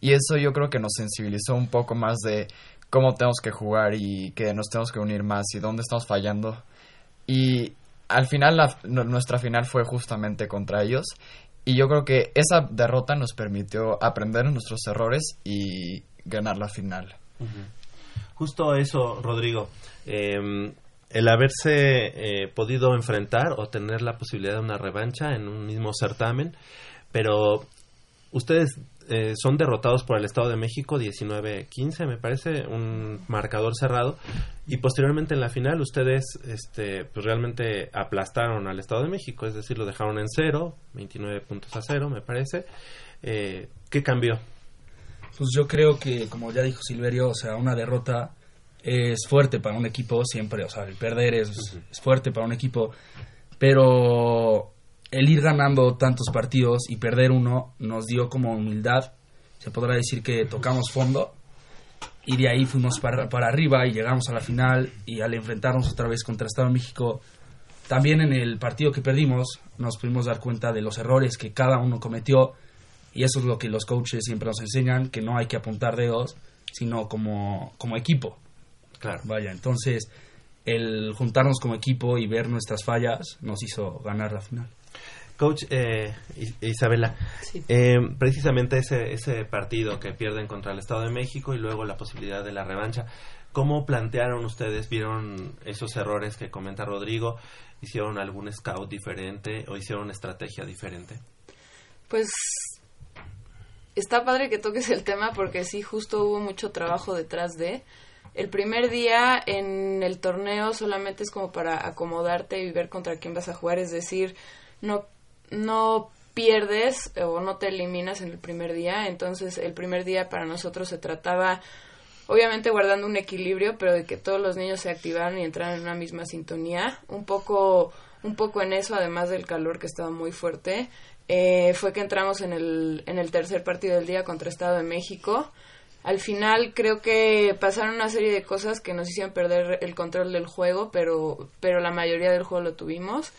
y eso yo creo que nos sensibilizó un poco más de cómo tenemos que jugar y que nos tenemos que unir más y dónde estamos fallando y al final la- nu- nuestra final fue justamente contra ellos y yo creo que esa derrota nos permitió aprender de nuestros errores y ganar la final. Justo eso, Rodrigo. Eh, el haberse eh, podido enfrentar o tener la posibilidad de una revancha en un mismo certamen, pero ustedes eh, son derrotados por el Estado de México 19-15, me parece, un marcador cerrado, y posteriormente en la final ustedes este, pues realmente aplastaron al Estado de México, es decir, lo dejaron en cero, 29 puntos a cero, me parece. Eh, ¿Qué cambió? Pues yo creo que, como ya dijo Silverio, o sea, una derrota es fuerte para un equipo siempre, o sea, el perder es, es fuerte para un equipo, Pero el ir ganando tantos partidos y perder uno nos dio como humildad. Se podrá decir que tocamos fondo y de ahí fuimos para, para arriba y llegamos a la final y al enfrentarnos otra vez contra Estado de México, también en el partido que perdimos nos pudimos dar cuenta de los errores que cada uno cometió y eso es lo que los coaches siempre nos enseñan, que no hay que apuntar dedos, sino como, como equipo. Claro. Vaya, entonces el juntarnos como equipo y ver nuestras fallas nos hizo ganar la final. Coach eh, Is- Isabela, eh, precisamente ese, ese partido que pierden contra el Estado de México y luego la posibilidad de la revancha, ¿cómo plantearon ustedes? ¿Vieron esos errores que comenta Rodrigo? ¿Hicieron algún scout diferente o hicieron una estrategia diferente? Pues está padre que toques el tema porque sí, justo hubo mucho trabajo detrás de. El primer día en el torneo solamente es como para acomodarte y ver contra quién vas a jugar, es decir, no, no pierdes o no te eliminas en el primer día, entonces el primer día para nosotros se trataba obviamente guardando un equilibrio, pero de que todos los niños se activaran y entraran en una misma sintonía, un poco un poco en eso, además del calor que estaba muy fuerte, eh, fue que entramos en el, en el tercer partido del día contra Estado de México. Al final creo que pasaron una serie de cosas que nos hicieron perder el control del juego, pero, pero la mayoría del juego lo tuvimos.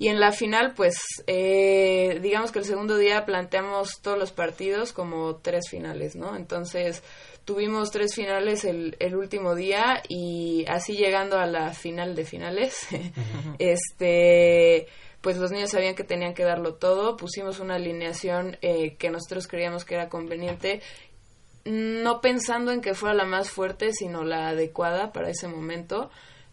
Y en la final, pues, eh, digamos que el segundo día planteamos todos los partidos como tres finales, ¿no? Entonces, tuvimos tres finales el, el último día y así llegando a la final de finales, *laughs* este, pues los niños sabían que tenían que darlo todo, pusimos una alineación eh, que nosotros creíamos que era conveniente, no pensando en que fuera la más fuerte, sino la adecuada para ese momento.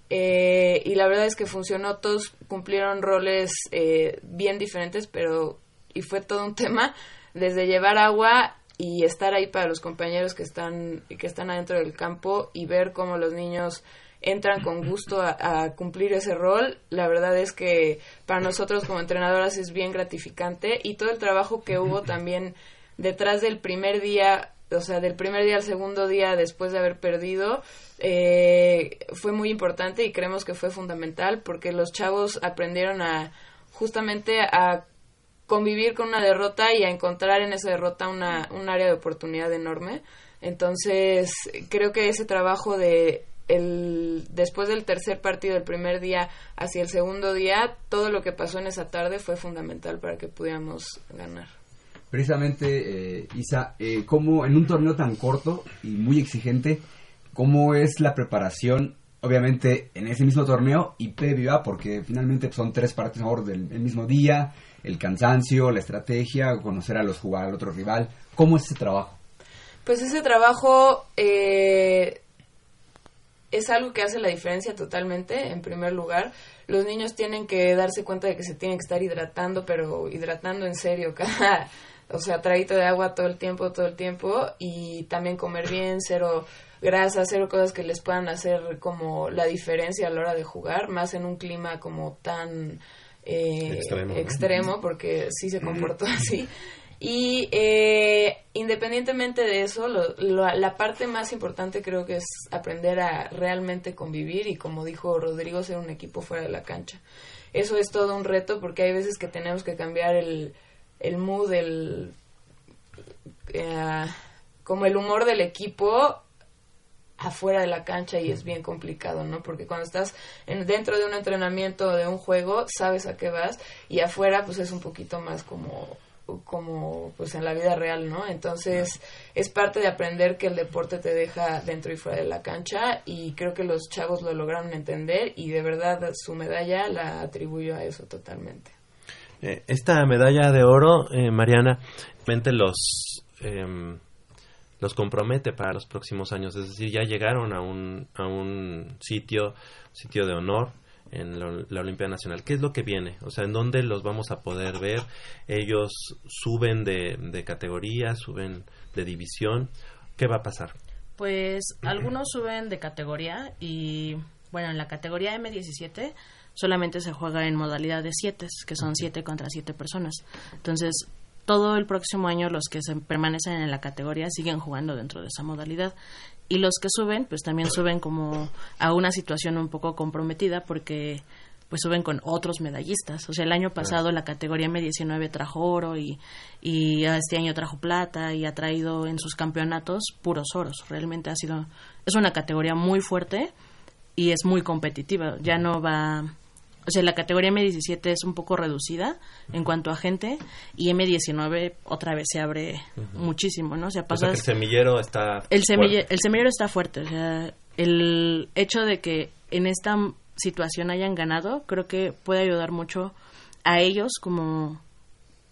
Eh, y la verdad es que funcionó, todos cumplieron roles eh, bien diferentes, pero y fue todo un *laughs* tema, desde llevar agua y estar ahí para los compañeros que están, que están adentro del campo y ver cómo los niños entran con gusto a, a cumplir ese rol. La verdad es que para nosotros como entrenadoras es bien gratificante y todo el trabajo que hubo *laughs* también detrás del primer día, o sea, del primer día al segundo día después de haber perdido, eh, fue muy importante y creemos que fue fundamental porque los chavos aprendieron a justamente a convivir con una derrota y a encontrar en esa derrota una, un área de oportunidad enorme. Entonces, creo que ese trabajo de el después del tercer partido del primer día hacia el segundo día, todo lo que pasó en esa tarde fue fundamental para que pudiéramos ganar. Precisamente, eh, Isa, eh, ¿cómo en un torneo tan corto y muy exigente, cómo es la preparación, obviamente, en ese mismo torneo y previo a, porque finalmente son tres partidos a favor del el mismo día, el cansancio, la estrategia, conocer a los jugadores, al otro rival, ¿cómo es ese trabajo? Pues ese trabajo eh, es algo que hace la diferencia totalmente, en primer lugar. Los niños tienen que darse cuenta de que se tienen que estar hidratando, pero hidratando en serio, *laughs* cada, o sea, traguito de agua todo el tiempo, todo el tiempo, y también comer bien, cero grasa, cero cosas que les puedan hacer como la diferencia a la hora de jugar, más en un clima como tan eh, Extremo, ¿no? extremo, porque sí se comportó *laughs* así. Y eh, independientemente de eso, lo- lo- la parte más importante creo que es aprender a realmente convivir y como dijo Rodrigo, ser un equipo fuera de la cancha. Eso es todo un reto porque hay veces que tenemos que cambiar el, el mood, el, eh, como el humor del equipo afuera de la cancha y es bien complicado, ¿no? Porque cuando estás en, dentro de un entrenamiento o de un juego, sabes a qué vas y afuera pues es un poquito más como como pues en la vida real, ¿no? Entonces es parte de aprender que el deporte te deja dentro y fuera de la cancha y creo que los chavos lo lograron entender y de verdad su medalla la atribuyo a eso totalmente. Eh, esta medalla de oro, eh, Mariana, realmente los em, los compromete para los próximos años. Es decir, ya llegaron a un, a un sitio, sitio de honor en la, la Olimpiada Nacional. ¿Qué es lo que viene? O sea, ¿en dónde los vamos a poder ver? Ellos suben de, de categoría, suben de división. ¿Qué va a pasar? Pues *clears throat* algunos suben de categoría y bueno, en la categoría M17 solamente se juega en modalidad de 7, que son 7 contra 7 personas. Entonces, todo el próximo año los que se permanecen en la categoría siguen jugando dentro de esa modalidad. Y los que suben, pues también suben como a una situación un poco comprometida porque pues suben con otros medallistas. O sea, el año pasado la categoría M19 trajo oro y, y este año trajo plata y ha traído en sus campeonatos puros oros. Realmente ha sido, es una categoría muy fuerte y es muy competitiva. Ya no va, o sea, la categoría M17 es un poco reducida en cuanto a gente y M19 otra vez se abre muchísimo, ¿no? O sea, O sea, pasas... que el semillero está... El, semille- fuerte. el semillero está fuerte. O sea, el hecho de que en esta situación hayan ganado, creo que puede ayudar mucho a ellos como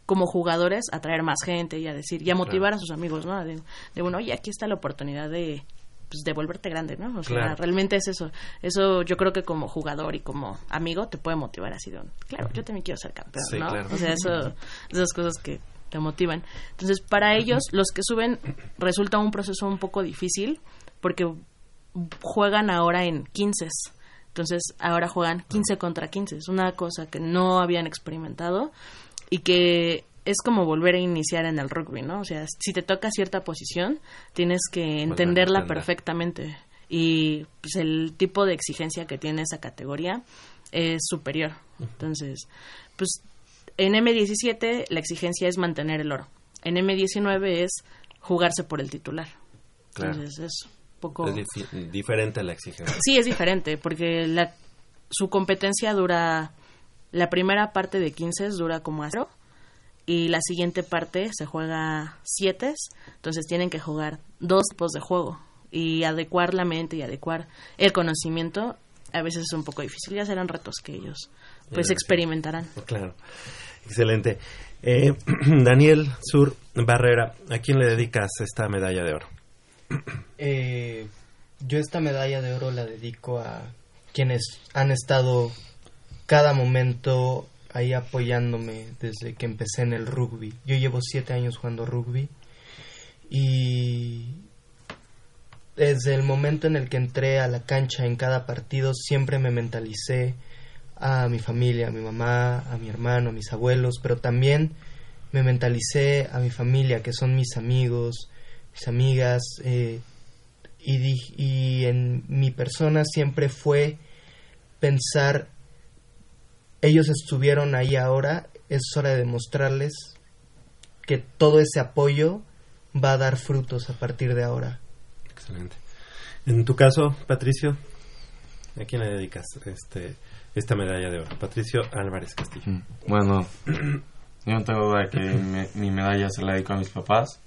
como jugadores a traer más gente y a decir y a motivar a sus amigos, ¿no? De, de bueno, oye, aquí está la oportunidad de pues, de volverte grande, ¿no? O sea, Claro. realmente es eso. Eso yo creo que como jugador y como amigo te puede motivar así de, claro, yo también quiero ser campeón, Sí, ¿no? claro. O sea, eso esas cosas que te motivan. Entonces, para ellos, los que suben resulta un proceso un poco difícil porque juegan ahora en 15. Entonces, ahora juegan 15 contra 15. Es una cosa que no habían experimentado y que es como volver a iniciar en el rugby, ¿no? O sea, si te toca cierta posición, tienes que entenderla entender. perfectamente. Y pues el tipo de exigencia que tiene esa categoría es superior. Entonces, pues en M17 la exigencia es mantener el oro. En M19 es jugarse por el titular. Claro. Entonces es un poco... Es difi- diferente la exigencia. Sí, es diferente, porque la, su competencia dura, la primera parte de 15 dura como a cero, y la siguiente parte se juega 7, entonces tienen que jugar dos tipos de juego, y adecuar la mente y adecuar el conocimiento a veces es un poco difícil, ya serán retos que ellos pues experimentarán. Claro. Excelente. Eh, *clears throat* Daniel Sur Barrera, ¿a quién le dedicas esta medalla de oro? *clears throat* Eh, yo esta medalla de oro la dedico a quienes han estado cada momento ahí apoyándome desde que empecé en el rugby. Yo llevo siete años jugando rugby y desde el momento en el que entré a la cancha en cada partido siempre me mentalicé a mi familia, a mi mamá, a mi hermano, a mis abuelos, pero también me mentalicé a mi familia, que son mis amigos, mis amigas, eh, y, y en mi persona siempre fue pensar, ellos estuvieron ahí ahora, es hora de demostrarles que todo ese apoyo va a dar frutos a partir de ahora. Excelente. En tu caso, Patricio, ¿a quién le dedicas este, esta medalla de oro? Patricio Álvarez Castillo. Bueno, yo no tengo duda de que me- mi medalla se la dedico a mis papás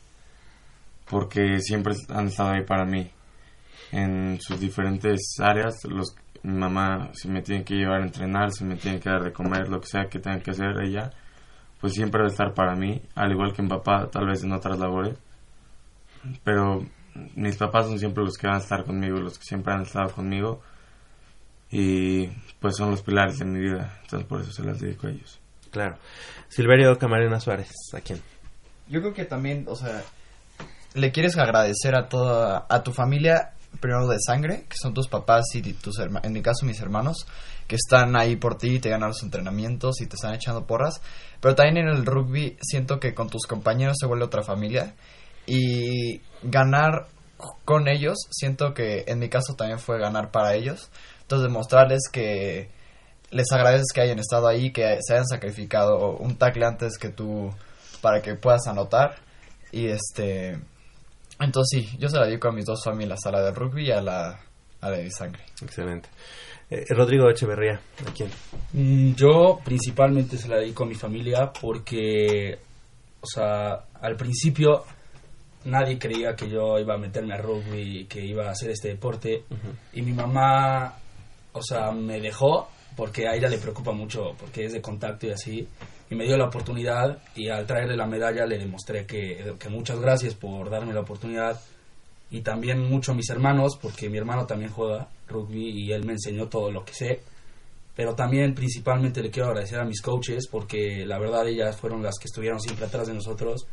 porque siempre han estado ahí para mí en sus diferentes áreas. Los, mamá, si me tiene que llevar a entrenar, si me tiene que dar de comer, lo que sea que tenga que hacer ella, pues siempre va a estar para mí, al igual que mi papá, tal vez en otras labores. Pero mis papás son siempre los que van a estar conmigo, los que siempre han estado conmigo y pues son los pilares de mi vida, entonces por eso se las dedico a ellos. Claro. Silverio Camarena Suárez, ¿a quién? Yo creo que también, o sea, le quieres agradecer a toda, a tu familia, primero de sangre, que son tus papás y tus en mi caso mis hermanos, que están ahí por ti y te ganan los entrenamientos y te están echando porras. Pero también en el rugby siento que con tus compañeros se vuelve otra familia y ganar con ellos, siento que en mi caso también fue ganar para ellos. Entonces demostrarles que les agradeces que hayan estado ahí, que se hayan sacrificado un tackle antes que tú para que puedas anotar. Y este. Entonces sí, yo se la dedico a mis dos familias, a la del rugby y a la, a la de sangre. Excelente. Eh, Rodrigo Echeverría, ¿a quién? Mm, Yo principalmente se la dedico a mi familia porque, o sea, al principio nadie creía que yo iba a meterme a rugby, que iba a hacer este deporte. Y mi mamá, o sea, me dejó porque a ella le preocupa mucho, porque es de contacto y así. Y me dio la oportunidad y al traerle la medalla le demostré que, que muchas gracias por darme la oportunidad. Y también mucho a mis hermanos, porque mi hermano también juega rugby y él me enseñó todo lo que sé pero también principalmente le quiero agradecer a mis coaches porque la verdad ellas fueron las que estuvieron siempre atrás de nosotros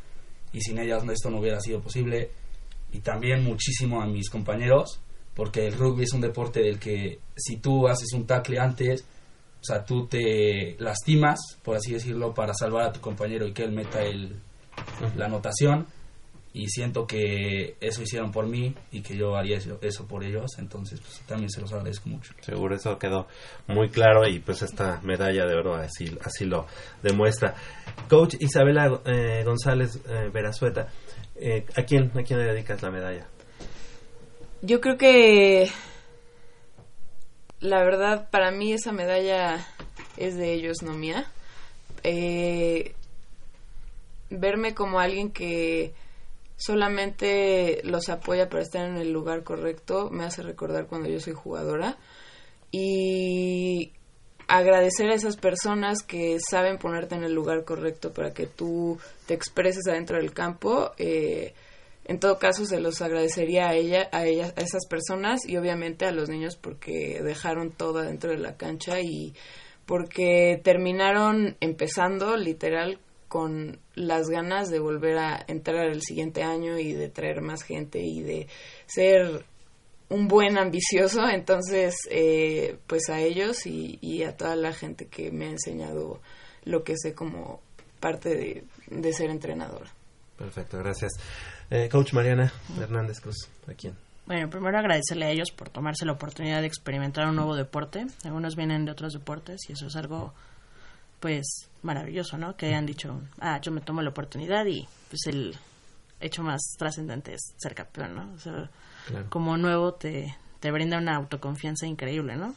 y sin ellas esto no hubiera sido posible y también muchísimo a mis compañeros porque el rugby es un deporte del que si tú haces un tackle antes o sea tú te lastimas por así decirlo para salvar a tu compañero y que él meta el, la anotación y siento que eso hicieron por mí y que yo haría eso, eso por ellos, entonces pues, también se los agradezco mucho. Seguro eso quedó muy claro y pues esta medalla de oro así, así lo demuestra. Coach Isabela eh, González eh, Verazueta, eh, ¿a, quién, ¿a quién le dedicas la medalla? Yo creo que la verdad para mí esa medalla es de ellos, no mía. Eh, verme como alguien que solamente los apoya para estar en el lugar correcto me hace recordar cuando yo soy jugadora y agradecer a esas personas que saben ponerte en el lugar correcto para que tú te expreses adentro del campo eh, en todo caso se los agradecería a ella a ellas a esas personas y obviamente a los niños porque dejaron todo dentro de la cancha y porque terminaron empezando literal con las ganas de volver a entrar el siguiente año y de traer más gente y de ser un buen ambicioso. Entonces, eh, pues a ellos y, a toda la gente que me ha enseñado lo que sé como parte de, de ser entrenadora. Perfecto, gracias. Eh, Coach Mariana Hernández Cruz, ¿a quién? Bueno, primero agradecerle a ellos por tomarse la oportunidad de experimentar un nuevo deporte. Algunos vienen de otros deportes y eso es algo pues maravilloso, ¿no? Que hayan dicho, ah, yo me tomo la oportunidad y pues el hecho más trascendente es ser campeón, ¿no? O sea, Claro. como nuevo te, te brinda una autoconfianza increíble, ¿no?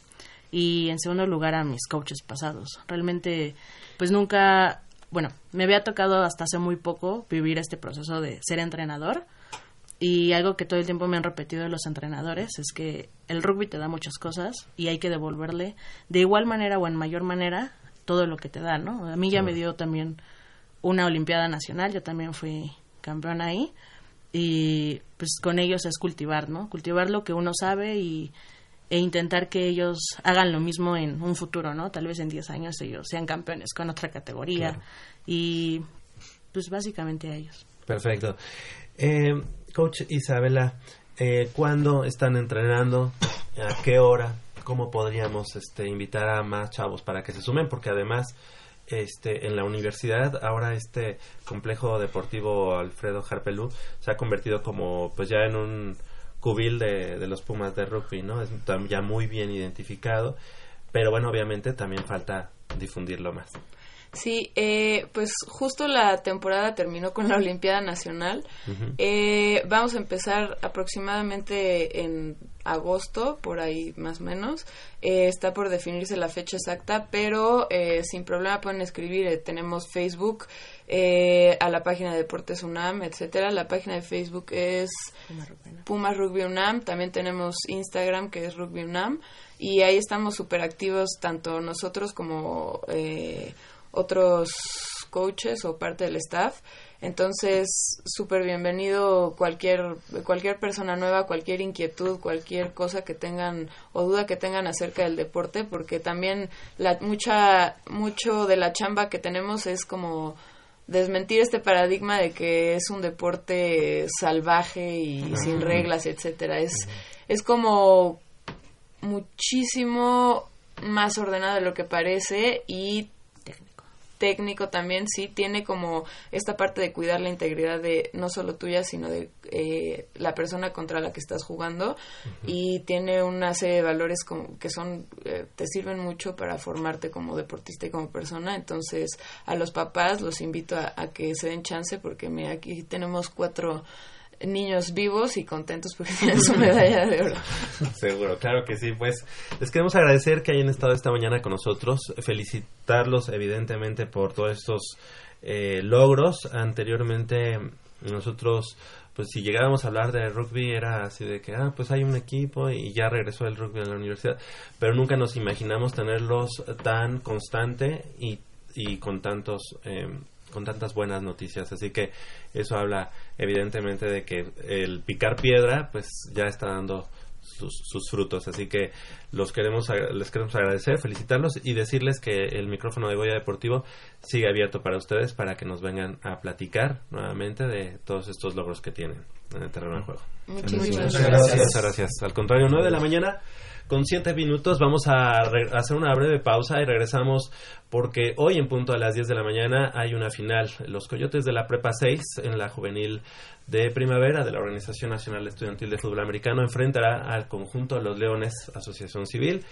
Y en segundo lugar a mis coaches pasados. Realmente, pues nunca, bueno, me había tocado hasta hace muy poco vivir este proceso de ser entrenador. Y algo que todo el tiempo me han repetido los entrenadores es que el rugby te da muchas cosas y hay que devolverle de igual manera o en mayor manera todo lo que te da, ¿no? A mí ya me dio también una Olimpiada Nacional, yo también fui campeona ahí y pues con ellos es cultivar, ¿no? Cultivar lo que uno sabe y e intentar que ellos hagan lo mismo en un futuro, ¿no? Tal vez en 10 años ellos sean campeones con otra categoría Claro. y pues básicamente a ellos. Perfecto. Eh, Coach Isabela, eh, ¿cuándo están entrenando? ¿A qué hora? ¿Cómo podríamos este, invitar a más chavos para que se sumen? Porque además, este, en la universidad, ahora este complejo deportivo Alfredo Harpelú se ha convertido como, pues ya en un cubil de, de los Pumas de rugby, ¿no? Es ya muy bien identificado, pero bueno, obviamente también falta difundirlo más. Sí, eh, pues justo la temporada terminó con la Olimpiada Nacional. Eh, vamos a empezar aproximadamente en agosto, por ahí más o menos. Eh, está por definirse la fecha exacta, pero eh, sin problema pueden escribir. Eh, tenemos Facebook, eh, a la página de Deportes UNAM, etcétera. La página de Facebook es Pumas Rugby UNAM. También tenemos Instagram, que es Rugby UNAM. Y ahí estamos súper activos, tanto nosotros como eh, otros coaches o parte del staff. Entonces, súper bienvenido cualquier, cualquier persona nueva, cualquier inquietud, cualquier cosa que tengan o duda que tengan acerca del deporte, porque también la, mucha, mucho de la chamba que tenemos es como desmentir este paradigma de que es un deporte salvaje y sin reglas, etcétera. Es, es como muchísimo más ordenado de lo que parece y técnico también sí tiene como esta parte de cuidar la integridad de no solo tuya sino de eh, la persona contra la que estás jugando. Y tiene una serie de valores como que son eh, te sirven mucho para formarte como deportista y como persona. Entonces a los papás los invito a, a que se den chance porque mira aquí tenemos cuatro niños vivos y contentos porque *laughs* tienen su medalla de oro *laughs* Seguro, claro que sí. Pues les queremos agradecer que hayan estado esta mañana con nosotros, felicitarlos evidentemente por todos estos eh, logros. Anteriormente nosotros, pues si llegábamos a hablar de rugby era así de que, ah, pues hay un equipo y ya regresó el rugby a la universidad, pero nunca nos imaginamos tenerlos tan constante y, y con tantos... Eh, con tantas buenas noticias, así que eso habla evidentemente de que el picar piedra pues ya está dando sus, sus frutos, así que los queremos les queremos agradecer, felicitarlos y decirles que el micrófono de Goya Deportivo sigue abierto para ustedes para que nos vengan a platicar nuevamente de todos estos logros que tienen en el terreno de juego. Muchísimas Muchas gracias. Muchas gracias. Al contrario, 9 de la mañana con 7 minutos. Vamos a hacer una breve pausa y regresamos porque hoy en punto a las 10 de la mañana hay una final. Los Coyotes de la Prepa 6 en la juvenil de primavera de la Organización Nacional Estudiantil de Fútbol Americano enfrentará al conjunto de los Leones Asociación Civil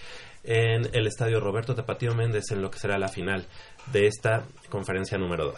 en el estadio Roberto Tapatío Méndez en lo que será la final de esta conferencia número 2.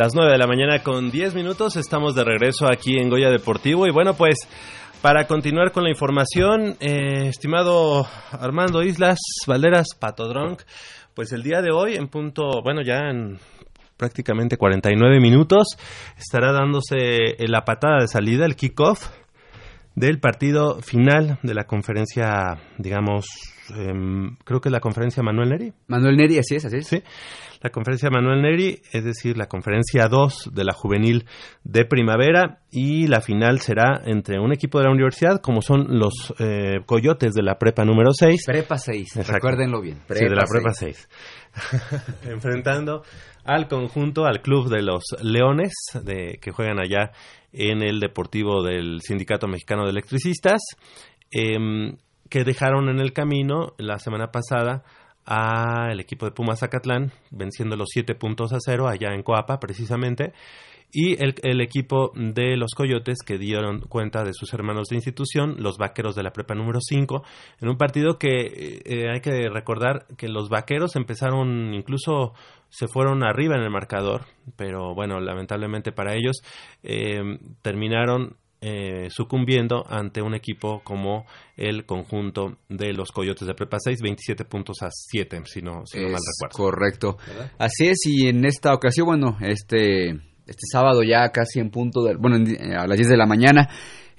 Las 9 de la mañana con 10 minutos. Estamos de regreso aquí en Goya Deportivo. Y bueno pues para continuar con la información, eh, estimado Armando Islas, Valderas, Patodronc, pues el día de hoy en punto, bueno ya en prácticamente 49 minutos estará dándose la patada de salida, el kickoff del partido final de la conferencia, digamos, em, creo que es la conferencia Manuel Neri. Manuel Neri, así es, así es. Sí, la conferencia Manuel Neri, es decir, la conferencia 2 de la juvenil de primavera y la final será entre un equipo de la universidad como son los eh, Coyotes de la prepa número 6. Prepa 6, recuérdenlo bien. sí, de la Prepa prepa 6. *laughs* Enfrentando al conjunto, al club de los Leones, de, que juegan allá en el Deportivo del Sindicato Mexicano de Electricistas, em, que dejaron en el camino la semana pasada al equipo de Pumas Zacatlán, venciendo los siete puntos a cero allá en Coapa, precisamente, y el, equipo de los Coyotes que dieron cuenta de sus hermanos de institución, los Vaqueros de la Prepa número 5, en un partido que eh, hay que recordar que los Vaqueros empezaron, incluso se fueron arriba en el marcador, pero bueno, lamentablemente para ellos eh, terminaron eh, sucumbiendo ante un equipo como el conjunto de los Coyotes de Prepa 6, 27 puntos a 7, si no, si no mal Es recuerdo. Correcto. Así es, y en esta ocasión, bueno, este, este sábado ya casi en punto, del, bueno, en- a las 10 de la mañana,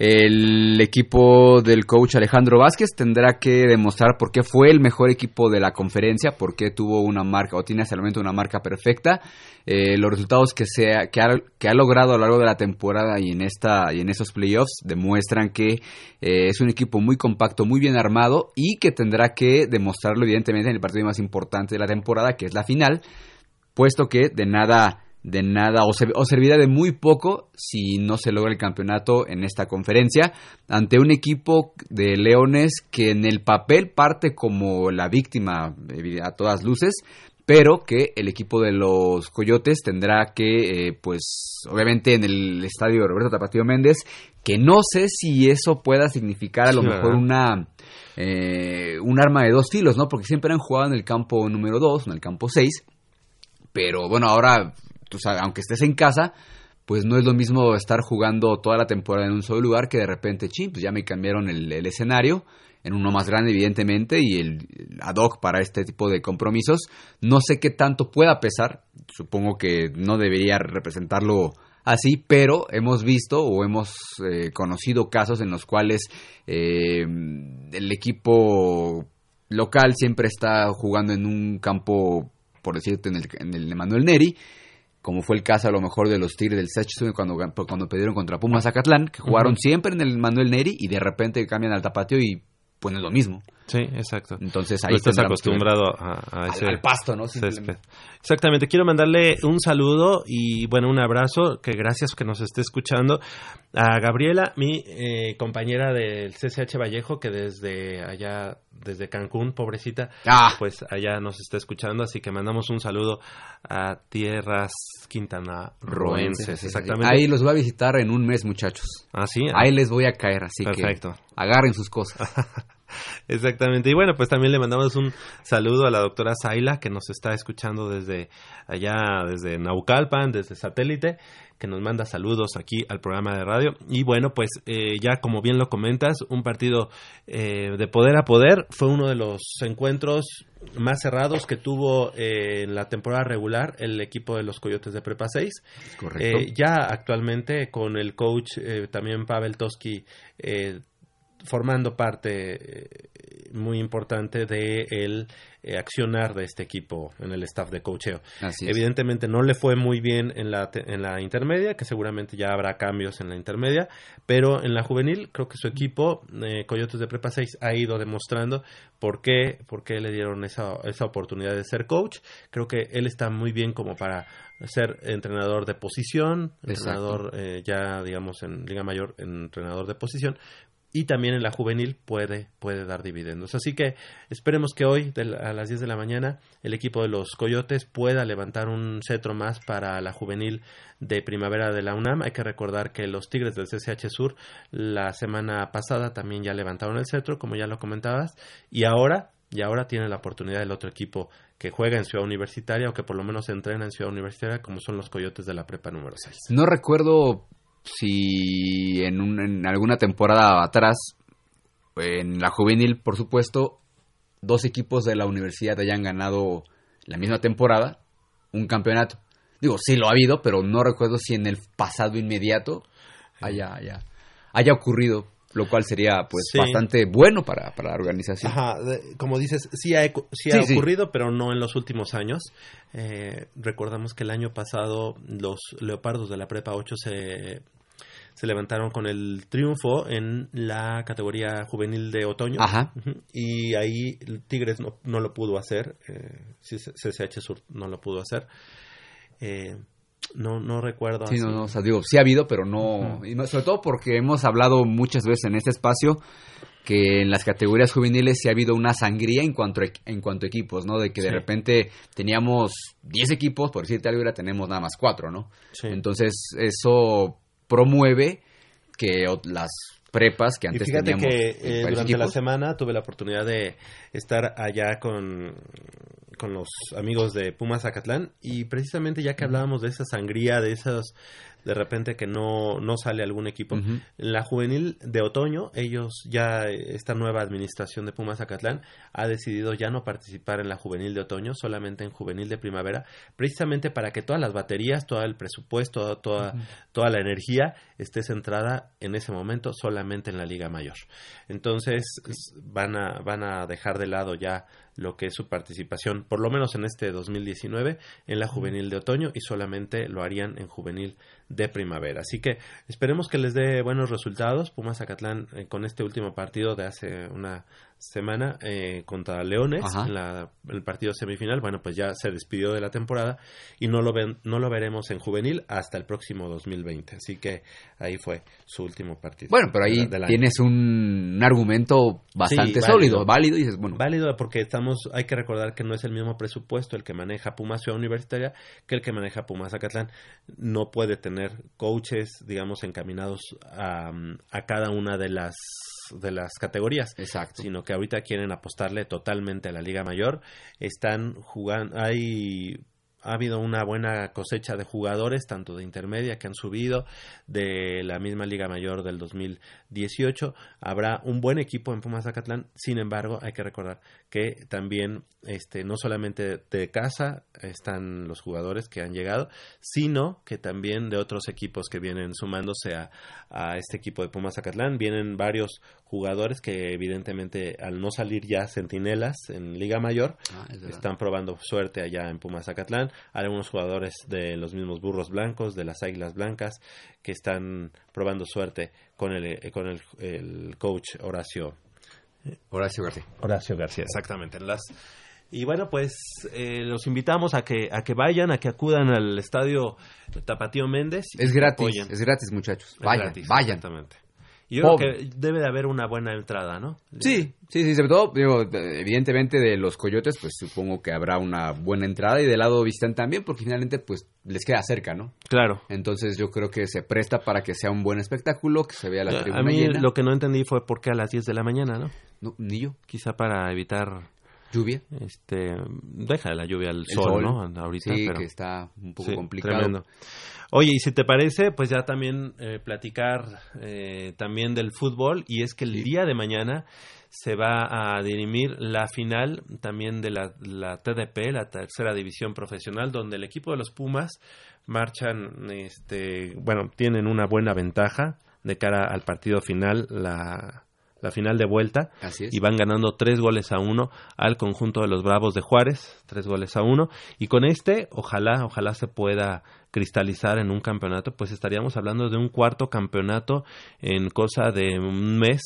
El equipo del coach Alejandro Vázquez tendrá que demostrar por qué fue el mejor equipo de la conferencia, por qué tuvo una marca o tiene hasta el momento una marca perfecta. Eh, los resultados que, se ha, que, ha, logrado a lo largo de la temporada y en, esta, y en estos playoffs demuestran que eh, es un equipo muy compacto, muy bien armado y que tendrá que demostrarlo evidentemente en el partido más importante de la temporada, que es la final, puesto que de nada de nada o, o, servirá de muy poco si no se logra el campeonato en esta conferencia ante un equipo de Leones que en el papel parte como la víctima a todas luces pero que el equipo de los Coyotes tendrá que eh, pues obviamente en el estadio Roberto Tapatío Méndez que no sé si eso pueda significar a lo Sí, mejor una eh, un arma de dos filos, ¿no? Porque siempre han jugado en el campo número 2, en el campo 6, pero bueno, ahora, tú sabes, aunque estés en casa, pues no es lo mismo estar jugando toda la temporada en un solo lugar que de repente, ching, pues ya me cambiaron el, el escenario en uno más grande, evidentemente, y el, el ad hoc para este tipo de compromisos. No sé qué tanto pueda pesar, supongo que no debería representarlo así, pero hemos visto o hemos eh, conocido casos en los cuales eh, el equipo local siempre está jugando en un campo, por decirte, en el, en el Emanuel Neri, como fue el caso a lo mejor de los Tigres del Sechsun cuando, cuando perdieron contra Pumas Zacatlán, que jugaron siempre en el Manuel Neri y de repente cambian al tapateo y pues no es lo mismo. Sí, exacto. Entonces Tú ahí estás que ver. acostumbrado a, a Al- ese al pasto, ¿no? Exactamente. Quiero mandarle un saludo y bueno, un abrazo, que gracias que nos esté escuchando a Gabriela, mi eh, compañera del CCH Vallejo, que desde allá, desde Cancún, pobrecita, Ah. pues allá nos está escuchando, así que mandamos un saludo a tierras Quintana Roenses, exactamente. Ahí los voy a visitar en un mes, muchachos. Ah, sí. Ahí les voy a caer, así Perfecto. que agarren sus cosas. *laughs* Exactamente. Y bueno, pues también le mandamos un saludo a la doctora Zaila, que nos está escuchando desde allá, desde Naucalpan, desde satélite, que nos manda saludos aquí al programa de radio. Y bueno, pues eh, ya como bien lo comentas, un partido eh, de poder a poder fue uno de los encuentros más cerrados que tuvo eh, en la temporada regular el equipo de los Coyotes de Prepa 6. Correcto. Ya actualmente con el coach eh, también Pavel Toski eh, formando parte eh, muy importante de el eh, accionar de este equipo en el staff de coacheo. Evidentemente no le fue muy bien en la, en la intermedia, que seguramente ya habrá cambios en la intermedia, pero en la juvenil creo que su equipo, eh, Coyotes de Prepa 6, ha ido demostrando por qué, por qué le dieron esa, esa oportunidad de ser coach. Creo que él está muy bien como para ser entrenador de posición, entrenador eh, ya digamos en Liga Mayor, entrenador de posición, y también en la juvenil puede, puede dar dividendos. Así que esperemos que hoy a las 10 de la mañana el equipo de los Coyotes pueda levantar un cetro más para la juvenil de primavera de la UNAM. Hay que recordar que los Tigres del CCH Sur la semana pasada también ya levantaron el cetro, como ya lo comentabas, y ahora, y ahora tiene la oportunidad del otro equipo que juega en Ciudad Universitaria o que por lo menos entrena en Ciudad Universitaria, como son los Coyotes de la Prepa número 6. No recuerdo si en, un- en alguna temporada atrás, en la juvenil, por supuesto, dos equipos de la universidad hayan ganado la misma temporada un campeonato. Digo, sí lo ha habido, pero no recuerdo si en el pasado inmediato haya, haya, haya ocurrido, lo cual sería pues Sí. bastante bueno para, para la organización. Ajá, como dices, sí ha, sí ha Sí, ocurrido, pero no en los últimos años. Eh, recordamos que el año pasado los Leopardos de la Prepa 8 se, se levantaron con el triunfo en la categoría juvenil de otoño. Ajá. Y ahí el Tigres no, no lo pudo hacer, eh, CCH Sur no lo pudo hacer. Eh, no, no recuerdo. Sí, así. no, no, o sea, digo, sí ha habido, pero no, y sobre todo porque hemos hablado muchas veces en este espacio que en las categorías juveniles sí ha habido una sangría en cuanto a, en cuanto a equipos, ¿no? De que de repente teníamos 10 equipos, por decirte algo, y ahora tenemos nada más 4, ¿no? Entonces, eso promueve que las prepas que Y antes fíjate teníamos que eh, durante la semana tuve la oportunidad de estar allá con, con los amigos de Pumas Zacatlán y precisamente ya que hablábamos de esa sangría, de esas de repente que no, no sale algún equipo. En la juvenil de otoño, ellos ya, esta nueva administración de Pumas Zacatlán ha decidido ya no participar en la juvenil de otoño, solamente en juvenil de primavera, precisamente para que todas las baterías, todo el presupuesto, toda, toda la energía esté centrada en ese momento solamente en la Liga Mayor. Entonces van a, van a dejar de lado ya lo que es su participación, por lo menos en este 2019, en la juvenil de otoño y solamente lo harían en juvenil de primavera. Así que esperemos que les dé buenos resultados. Pumas Zacatlán eh, con este último partido de hace una semana eh, contra Leones en, el partido semifinal. Bueno, pues ya se despidió de la temporada y no lo, ven, no lo veremos en juvenil hasta el próximo 2020. Así que ahí fue su último partido. Bueno, pero ahí tienes un, argumento bastante sólido, válido. y bueno. Válido porque estamos, hay que recordar que no es el mismo presupuesto el que maneja Pumas Ciudad Universitaria que el que maneja Pumas Zacatlán. No puede tener coaches, digamos, encaminados a, a cada una de las de las categorías, Exacto. sino que ahorita quieren apostarle totalmente a la Liga Mayor. Están jugando, hay ha habido una buena cosecha de jugadores, tanto de intermedia que han subido, de la misma Liga Mayor del 2018. Habrá un buen equipo en Pumas Zacatlán, sin embargo, hay que recordar que también este, no solamente de casa están los jugadores que han llegado, sino que también de otros equipos que vienen sumándose a, a este equipo de Pumas Zacatlán. Vienen varios jugadores que evidentemente al no salir ya centinelas en Liga Mayor, Ah, están probando suerte allá en Pumas Zacatlán. Hay algunos jugadores de los mismos Burros Blancos, de las Águilas Blancas, que están probando suerte con el, eh, con el, el coach Horacio. Horacio García. Horacio García, exactamente. en Las, y bueno, pues eh, los invitamos a que, a que vayan, a que acudan al estadio Tapatío Méndez. Es gratis, apoyen. es gratis, muchachos. Es Vayan, gratis, vayan. Exactamente. Yo creo que debe de haber una buena entrada, ¿no? Sí, sí, sí, sobre todo, digo, evidentemente de los coyotes, pues supongo que habrá una buena entrada y del lado visitante también, porque finalmente, pues les queda cerca, ¿no? Claro. Entonces yo creo que se presta para que sea un buen espectáculo, que se vea la tribuna a mí llena. lo que no entendí fue por qué a las 10 de la mañana, ¿no? No, ni yo. Quizá para evitar... ¿Lluvia? Este, deja la lluvia al sol, sol. ¿no? Ahorita, Sí, pero- que está un poco Sí, complicado. tremendo. Oye, y si te parece, pues ya también eh, platicar eh, también del fútbol y es que el día de mañana se va a dirimir la final también de la, la TDP, la tercera división profesional, donde el equipo de los Pumas marchan, este, bueno, tienen una buena ventaja de cara al partido final, la, la final de vuelta, Así es. y van ganando tres goles a uno al conjunto de los Bravos de Juárez, tres goles a uno, y con este, ojalá, ojalá se pueda cristalizar en un campeonato, pues estaríamos hablando de un cuarto campeonato en cosa de un mes,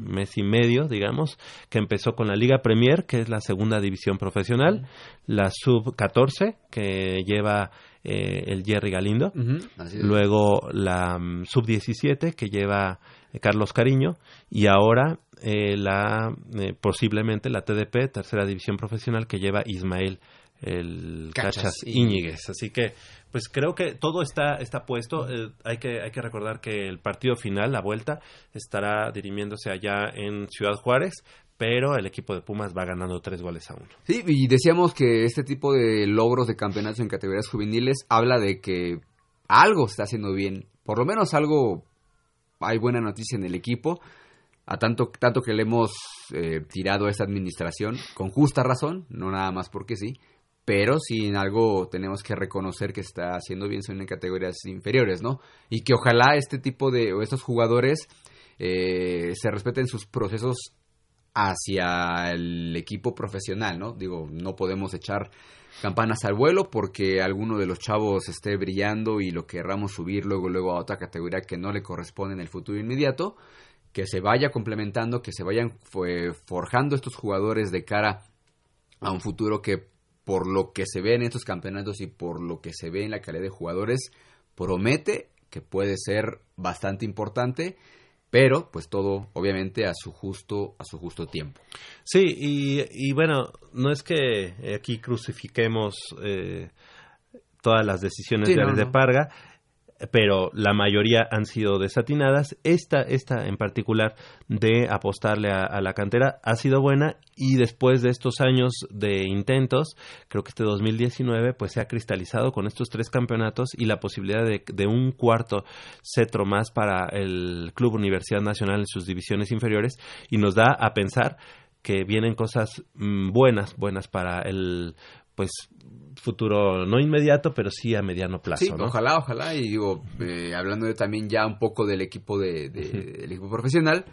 mes y medio, digamos, que empezó con la Liga Premier, que es la segunda división profesional, la Sub 14, que lleva eh, el Jerry Galindo, así es. luego la mm, Sub 17, que lleva Carlos Cariño, y ahora eh, la eh, posiblemente la TDP, tercera división profesional, que lleva Ismael el Cachas Cachas, Íñiguez. Así que, pues creo que todo está, está puesto. Eh, hay, que, hay que recordar que el partido final, la vuelta, estará dirimiéndose allá en Ciudad Juárez, pero el equipo de Pumas va ganando tres goles a uno. Sí, y decíamos que este tipo de logros de campeonatos en categorías juveniles habla de que algo se está haciendo bien, por lo menos algo, hay buena noticia en el equipo, a tanto, tanto que le hemos eh, tirado a esta administración, con justa razón, no nada más porque sí, pero si en algo tenemos que reconocer que está haciendo bien son en categorías inferiores, ¿no? Y que ojalá este tipo de, o estos jugadores eh, se respeten sus procesos hacia el equipo profesional, ¿no? Digo, no podemos echar campanas al vuelo porque alguno de los chavos esté brillando y lo querramos subir luego luego a otra categoría que no le corresponde en el futuro inmediato, que se vaya complementando, que se vayan forjando estos jugadores de cara a un futuro que por lo que se ve en estos campeonatos y por lo que se ve en la calidad de jugadores promete que puede ser bastante importante pero pues todo obviamente a su justo a su justo tiempo Sí, y, y bueno, no es que aquí crucifiquemos eh, todas las decisiones Sí, de no, de no. Pero la mayoría han sido desatinadas. Esta, esta en particular de apostarle a, la cantera ha sido buena y después de estos años de intentos, creo que este 2019 pues se ha cristalizado con estos tres campeonatos y la posibilidad de, de un cuarto cetro más para el Club Universidad Nacional en sus divisiones inferiores y nos da a pensar que vienen cosas mm, buenas, buenas para el pues futuro no inmediato, pero sí a mediano plazo. Sí, ojalá, ojalá. Y digo, eh, hablando de, también ya un poco del equipo de, del equipo profesional,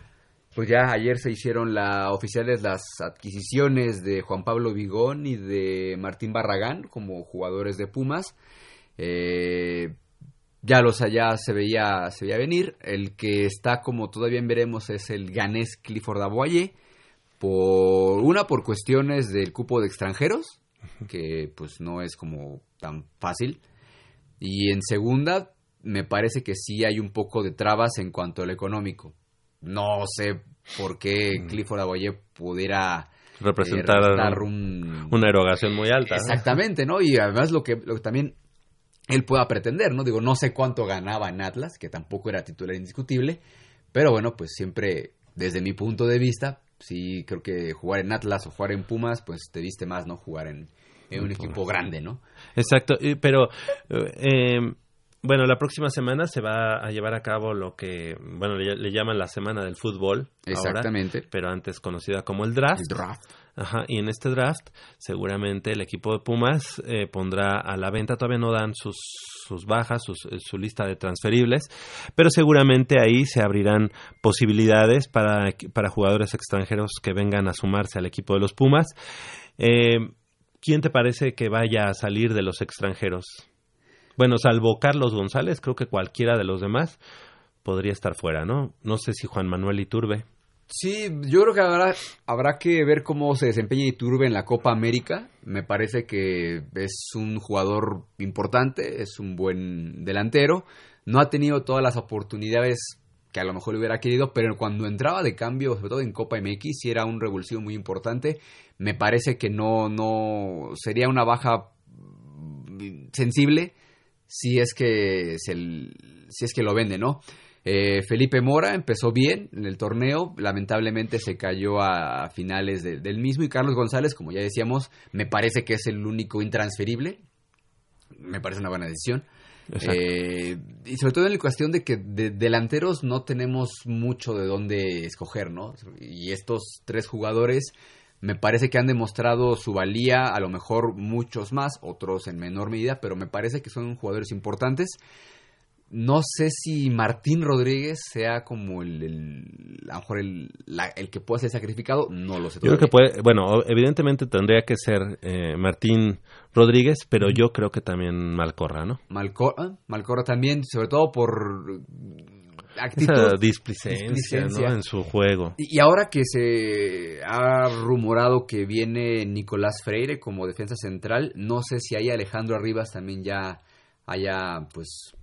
pues ya ayer se hicieron la oficiales las adquisiciones de Juan Pablo Vigón y de Martín Barragán como jugadores de Pumas. Eh, ya los allá se veía, se veía venir. El que está como todavía veremos es el ganés Clifford Aboye. Por una por cuestiones del cupo de extranjeros, que pues no es como tan fácil. Y en segunda, me parece que sí hay un poco de trabas en cuanto al económico. No sé por qué. Clifford Aboye pudiera eh, representar, una erogación muy alta. Exactamente, ¿no? Y además lo que, lo que también él pueda pretender, ¿no? Digo, no sé cuánto ganaba en Atlas, que tampoco era titular indiscutible, pero bueno, pues siempre, desde mi punto de vista, sí creo que jugar en Atlas o jugar en Pumas, pues te viste más, ¿no? Jugar en, un equipo grande, ¿no? Exacto, pero eh, bueno, la próxima semana se va a llevar a cabo lo que, bueno, le, llaman la Semana del Fútbol. Exactamente. pero antes conocida como el draft. El draft. Ajá, y en este draft seguramente el equipo de Pumas eh, pondrá a la venta, todavía no dan sus, sus bajas, eh, su lista de transferibles, pero seguramente ahí se abrirán posibilidades para, para jugadores extranjeros que vengan a sumarse al equipo de los Pumas. Eh, ¿Quién te parece que vaya a salir de los extranjeros? Bueno, salvo Carlos González, creo que cualquiera de los demás podría estar fuera, ¿no? No sé si Juan Manuel Iturbe. Sí, yo creo que habrá, habrá que ver cómo se desempeña Iturbe en la Copa América. Me parece que es un jugador importante, es un buen delantero. No ha tenido todas las oportunidades que a lo mejor le hubiera querido, pero cuando entraba de cambio, sobre todo en Copa MX, sí era un revulsivo muy importante. Me parece que no, no sería una baja sensible si es que, si es que lo vende, ¿no? Eh, Felipe Mora empezó bien en el torneo, lamentablemente se cayó a finales del mismo y Carlos González, como ya decíamos, me parece que es el único intransferible, me parece una buena decisión. Eh, y sobre todo en la cuestión de que de delanteros no tenemos mucho de dónde escoger, ¿no? Y estos tres jugadores me parece que han demostrado su valía, a lo mejor muchos más, otros en menor medida, pero me parece que son jugadores importantes. No sé si Martín Rodríguez sea como el, el a lo mejor el, el, que pueda ser sacrificado, no lo sé. Yo creo que puede, bueno, evidentemente tendría que ser eh, Martín Rodríguez, pero yo creo que también Malcorra, ¿no? Malcorra, Malcorra también, sobre todo por actitud, displicencia, en su juego. Y, ahora que se ha rumorado que viene Nicolás Freire como defensa central, no sé si ahí Alejandro Arribas también ya haya pues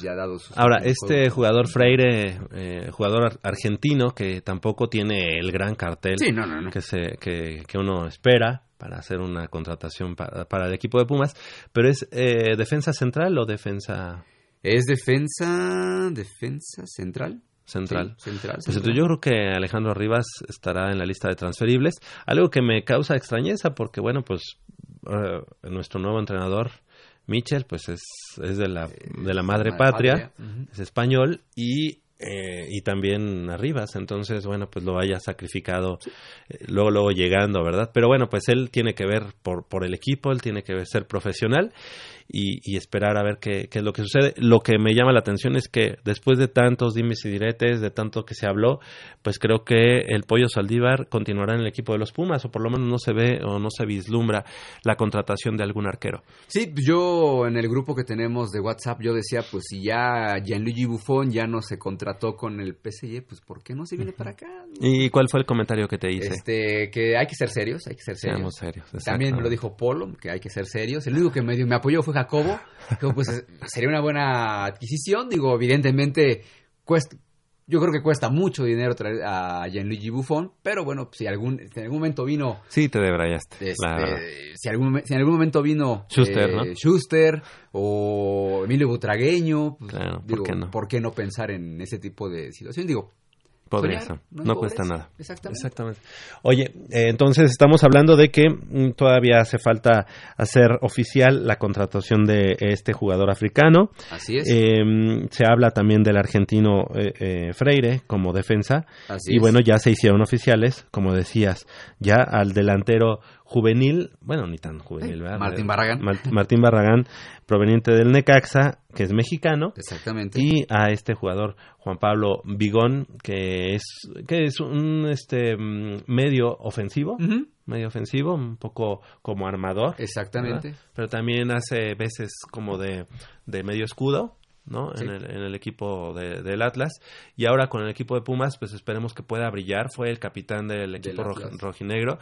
ya dado sus Ahora, este jugador Freire, eh, jugador argentino que tampoco tiene el gran cartel Que, se, que, que, uno espera para hacer una contratación para, para el equipo de Pumas, pero es eh, defensa central o defensa es defensa, defensa central. Central. central, pues yo creo que Alejandro Rivas estará en la lista de transferibles. Algo que me causa extrañeza porque, bueno, pues eh, nuestro nuevo entrenador, Michel, pues es, es de, la, de la madre, patria, es español y eh, y también Arribas, entonces bueno, pues lo haya sacrificado eh, luego luego llegando, ¿verdad? Pero bueno, pues él tiene que ver por, por el equipo, él tiene que ser profesional y, esperar a ver qué, qué, es lo que sucede. Lo que me llama la atención es que después de tantos dimes y diretes, de tanto que se habló, pues creo que el Pollo Saldívar continuará en el equipo de los Pumas, o por lo menos no se ve o no se vislumbra la contratación de algún arquero. Sí, yo en el grupo que tenemos de WhatsApp, yo decía, pues si ya Gianluigi Buffon ya no se contrató con el PSG, pues ¿por qué no se viene para acá? ¿Y cuál fue el comentario que te hice? Este, que hay que ser serios, hay que ser serios. Seamos serios. También me lo dijo Polo, que hay que ser serios. El único que me, me apoyó fue Jacobo, pues sería una buena adquisición. Digo, evidentemente cuesta, yo creo que cuesta mucho dinero traer a Gianluigi Buffon, pero bueno, si algún, si en algún momento vino... Sí, te debrayaste. Este, si, algún, si en algún momento vino Schuster, eh, ¿no? Schuster o Emilio Butragueño, pues, Claro, ¿por digo, qué no? ¿por qué no pensar en ese tipo de situación? Digo, Podría ser. no No, es cuesta nada. Exactamente. Oye, eh, entonces estamos hablando de que mm, todavía hace falta hacer oficial la contratación de este jugador africano. Así es. Eh, se habla también del argentino eh, eh, Freire como defensa. Así y es. bueno, ya se hicieron oficiales, como decías, ya al delantero juvenil, bueno, ni tan juvenil, ¿verdad? Martín Barragán. Mar- Martín Barragán, proveniente del Necaxa, que es mexicano. Exactamente. Y a este jugador, Juan Pablo Vigón, que es, que es un este mm, medio ofensivo. Medio ofensivo, un poco como armador. Exactamente. ¿verdad? Pero también hace veces como de, de medio escudo. ¿No? Sí. En, el, en el equipo de- del Atlas. Y ahora con el equipo de Pumas pues esperemos que pueda brillar. Fue el capitán del equipo roj- rojinegro.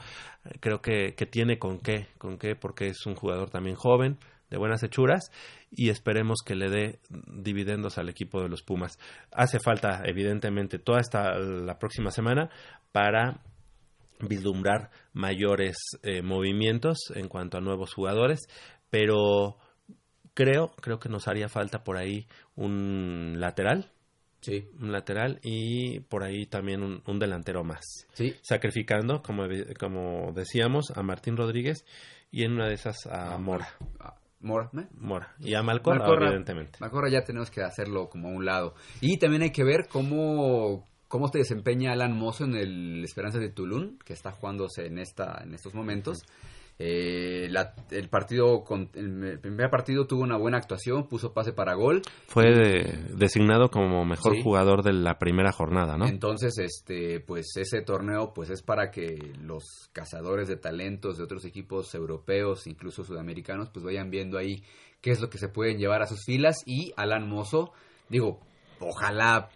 Creo que, que tiene con qué con qué porque es un jugador también joven de buenas hechuras y esperemos que le dé dividendos al equipo de los Pumas. Hace falta evidentemente toda esta la próxima semana para vislumbrar mayores eh, movimientos en cuanto a nuevos jugadores, pero creo, creo que nos haría falta por ahí un lateral. Sí. Un lateral y por ahí también un, un delantero más. Sí. Sacrificando, como, como decíamos, a Martín Rodríguez y en una de esas a Mora. Mora, ¿eh? Mora. Y a Malcorra, Malcorra, evidentemente. Malcorra ya tenemos que hacerlo como a un lado. Y también hay que ver cómo, cómo se desempeña Alan Mozo en el Esperanza de Tulum, que está jugándose en esta en estos momentos. Eh, la- el partido con, el primer partido tuvo una buena actuación, puso pase para gol. Fue de- designado como mejor Sí. jugador de la primera jornada, ¿no? Entonces, este, pues ese torneo, pues es para que los cazadores de talentos de otros equipos europeos, incluso sudamericanos, pues vayan viendo ahí qué es lo que se pueden llevar a sus filas y Alan Mozo, digo, ojalá,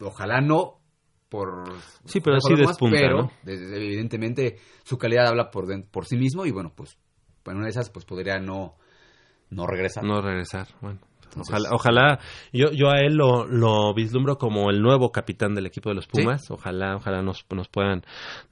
ojalá no por Sí, pero sí despunta, pero evidentemente su calidad habla por por sí mismo y bueno, pues en una de esas pues podría no no regresar. No regresar, bueno. Entonces- Ojalá, ojalá yo, yo a él lo, lo vislumbro como el nuevo capitán del equipo de los Pumas. Ojalá, ojalá nos, nos puedan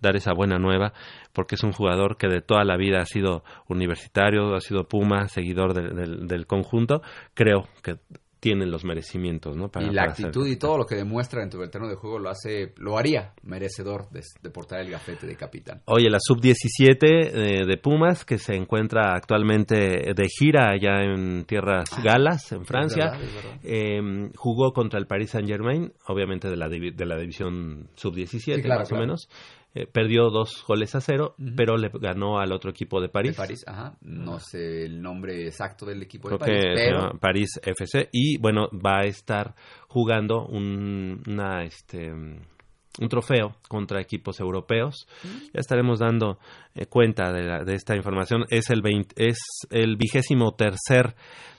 dar esa buena nueva, porque es un jugador que de toda la vida ha sido universitario, ha sido Puma, seguidor del- del conjunto. Creo que tienen los merecimientos, ¿no? Para- y la para actitud y todo lo que demuestra en tu terreno de juego lo hace, lo haría merecedor de, de portar el gafete de capitán. Oye, la sub-17 eh, de Pumas, que se encuentra actualmente de gira allá en tierras galas, en Francia, verdad, es verdad. eh, jugó contra el Paris Saint-Germain, obviamente de la, de la división sub-17, Sí, claro, más claro. o menos. Eh, perdió dos goles a cero, pero le ganó al otro equipo de París. De París, ajá. No sé el nombre exacto del equipo de París, que pero París FC. Y bueno, va a estar jugando un, una, este, un trofeo contra equipos europeos. Ya estaremos dando eh, cuenta de, la- de esta información. Es el, 20 es el vigésimo tercer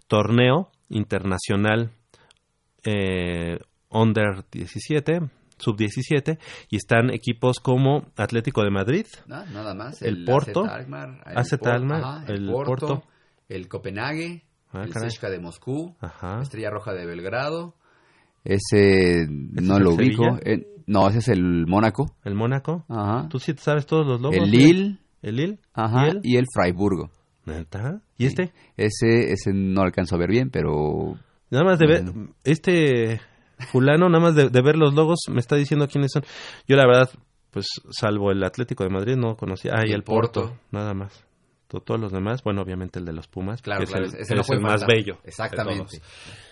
torneo internacional eh, under 17 sub 17 y están equipos como Atlético de Madrid nada más. el, Porto AZ Alkmaar, el Por- ajá, el, Porto, Porto el Copenhague, Ah, el de Moscú, Ajá. Estrella Roja de Belgrado. Ese no es lo el ubico. Eh, no, ese es el Mónaco. el Mónaco Ajá. ¿Tú sí sabes todos los logos? El ¿no? Lille. ¿El Lille? Ajá. ¿Y él? Y el Freiburgo. ¿Neta? ¿Y este? Ese, ese no alcanzo a ver bien, pero... Nada más de ver, este fulano, nada más de, de ver los logos, me está diciendo quiénes son. Yo la verdad, pues salvo el Atlético de Madrid, no conocía. Ah, y el el Porto, Porto. nada más. To- Todos los demás, bueno, obviamente el de los Pumas, Claro, que es claro, el, ese no es el más bello. Exactamente.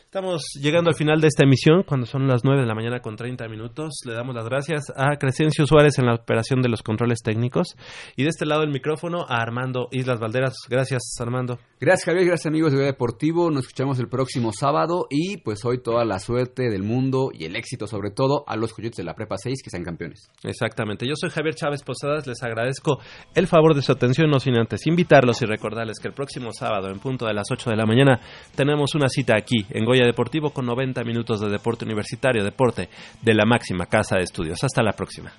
Estamos llegando al final de esta emisión, cuando son las 9 de la mañana con 30 minutos. Le damos las gracias a Crescencio Suárez en la operación de los controles técnicos. Y de este lado del micrófono a Armando Islas Valderas. Gracias, Armando. Gracias Javier, gracias amigos de Goya Deportivo, nos escuchamos el próximo sábado y pues hoy toda la suerte del mundo y el éxito sobre todo a los coyotes de la Prepa 6 que sean campeones. Exactamente. Yo soy Javier Chávez Posadas. Les agradezco el favor de su atención, no sin antes invitarlos y recordarles que el próximo sábado, en punto de las 8 de la mañana, tenemos una cita aquí en Deportivo con 90 minutos de deporte universitario, deporte de la máxima casa de estudios. Hasta la próxima.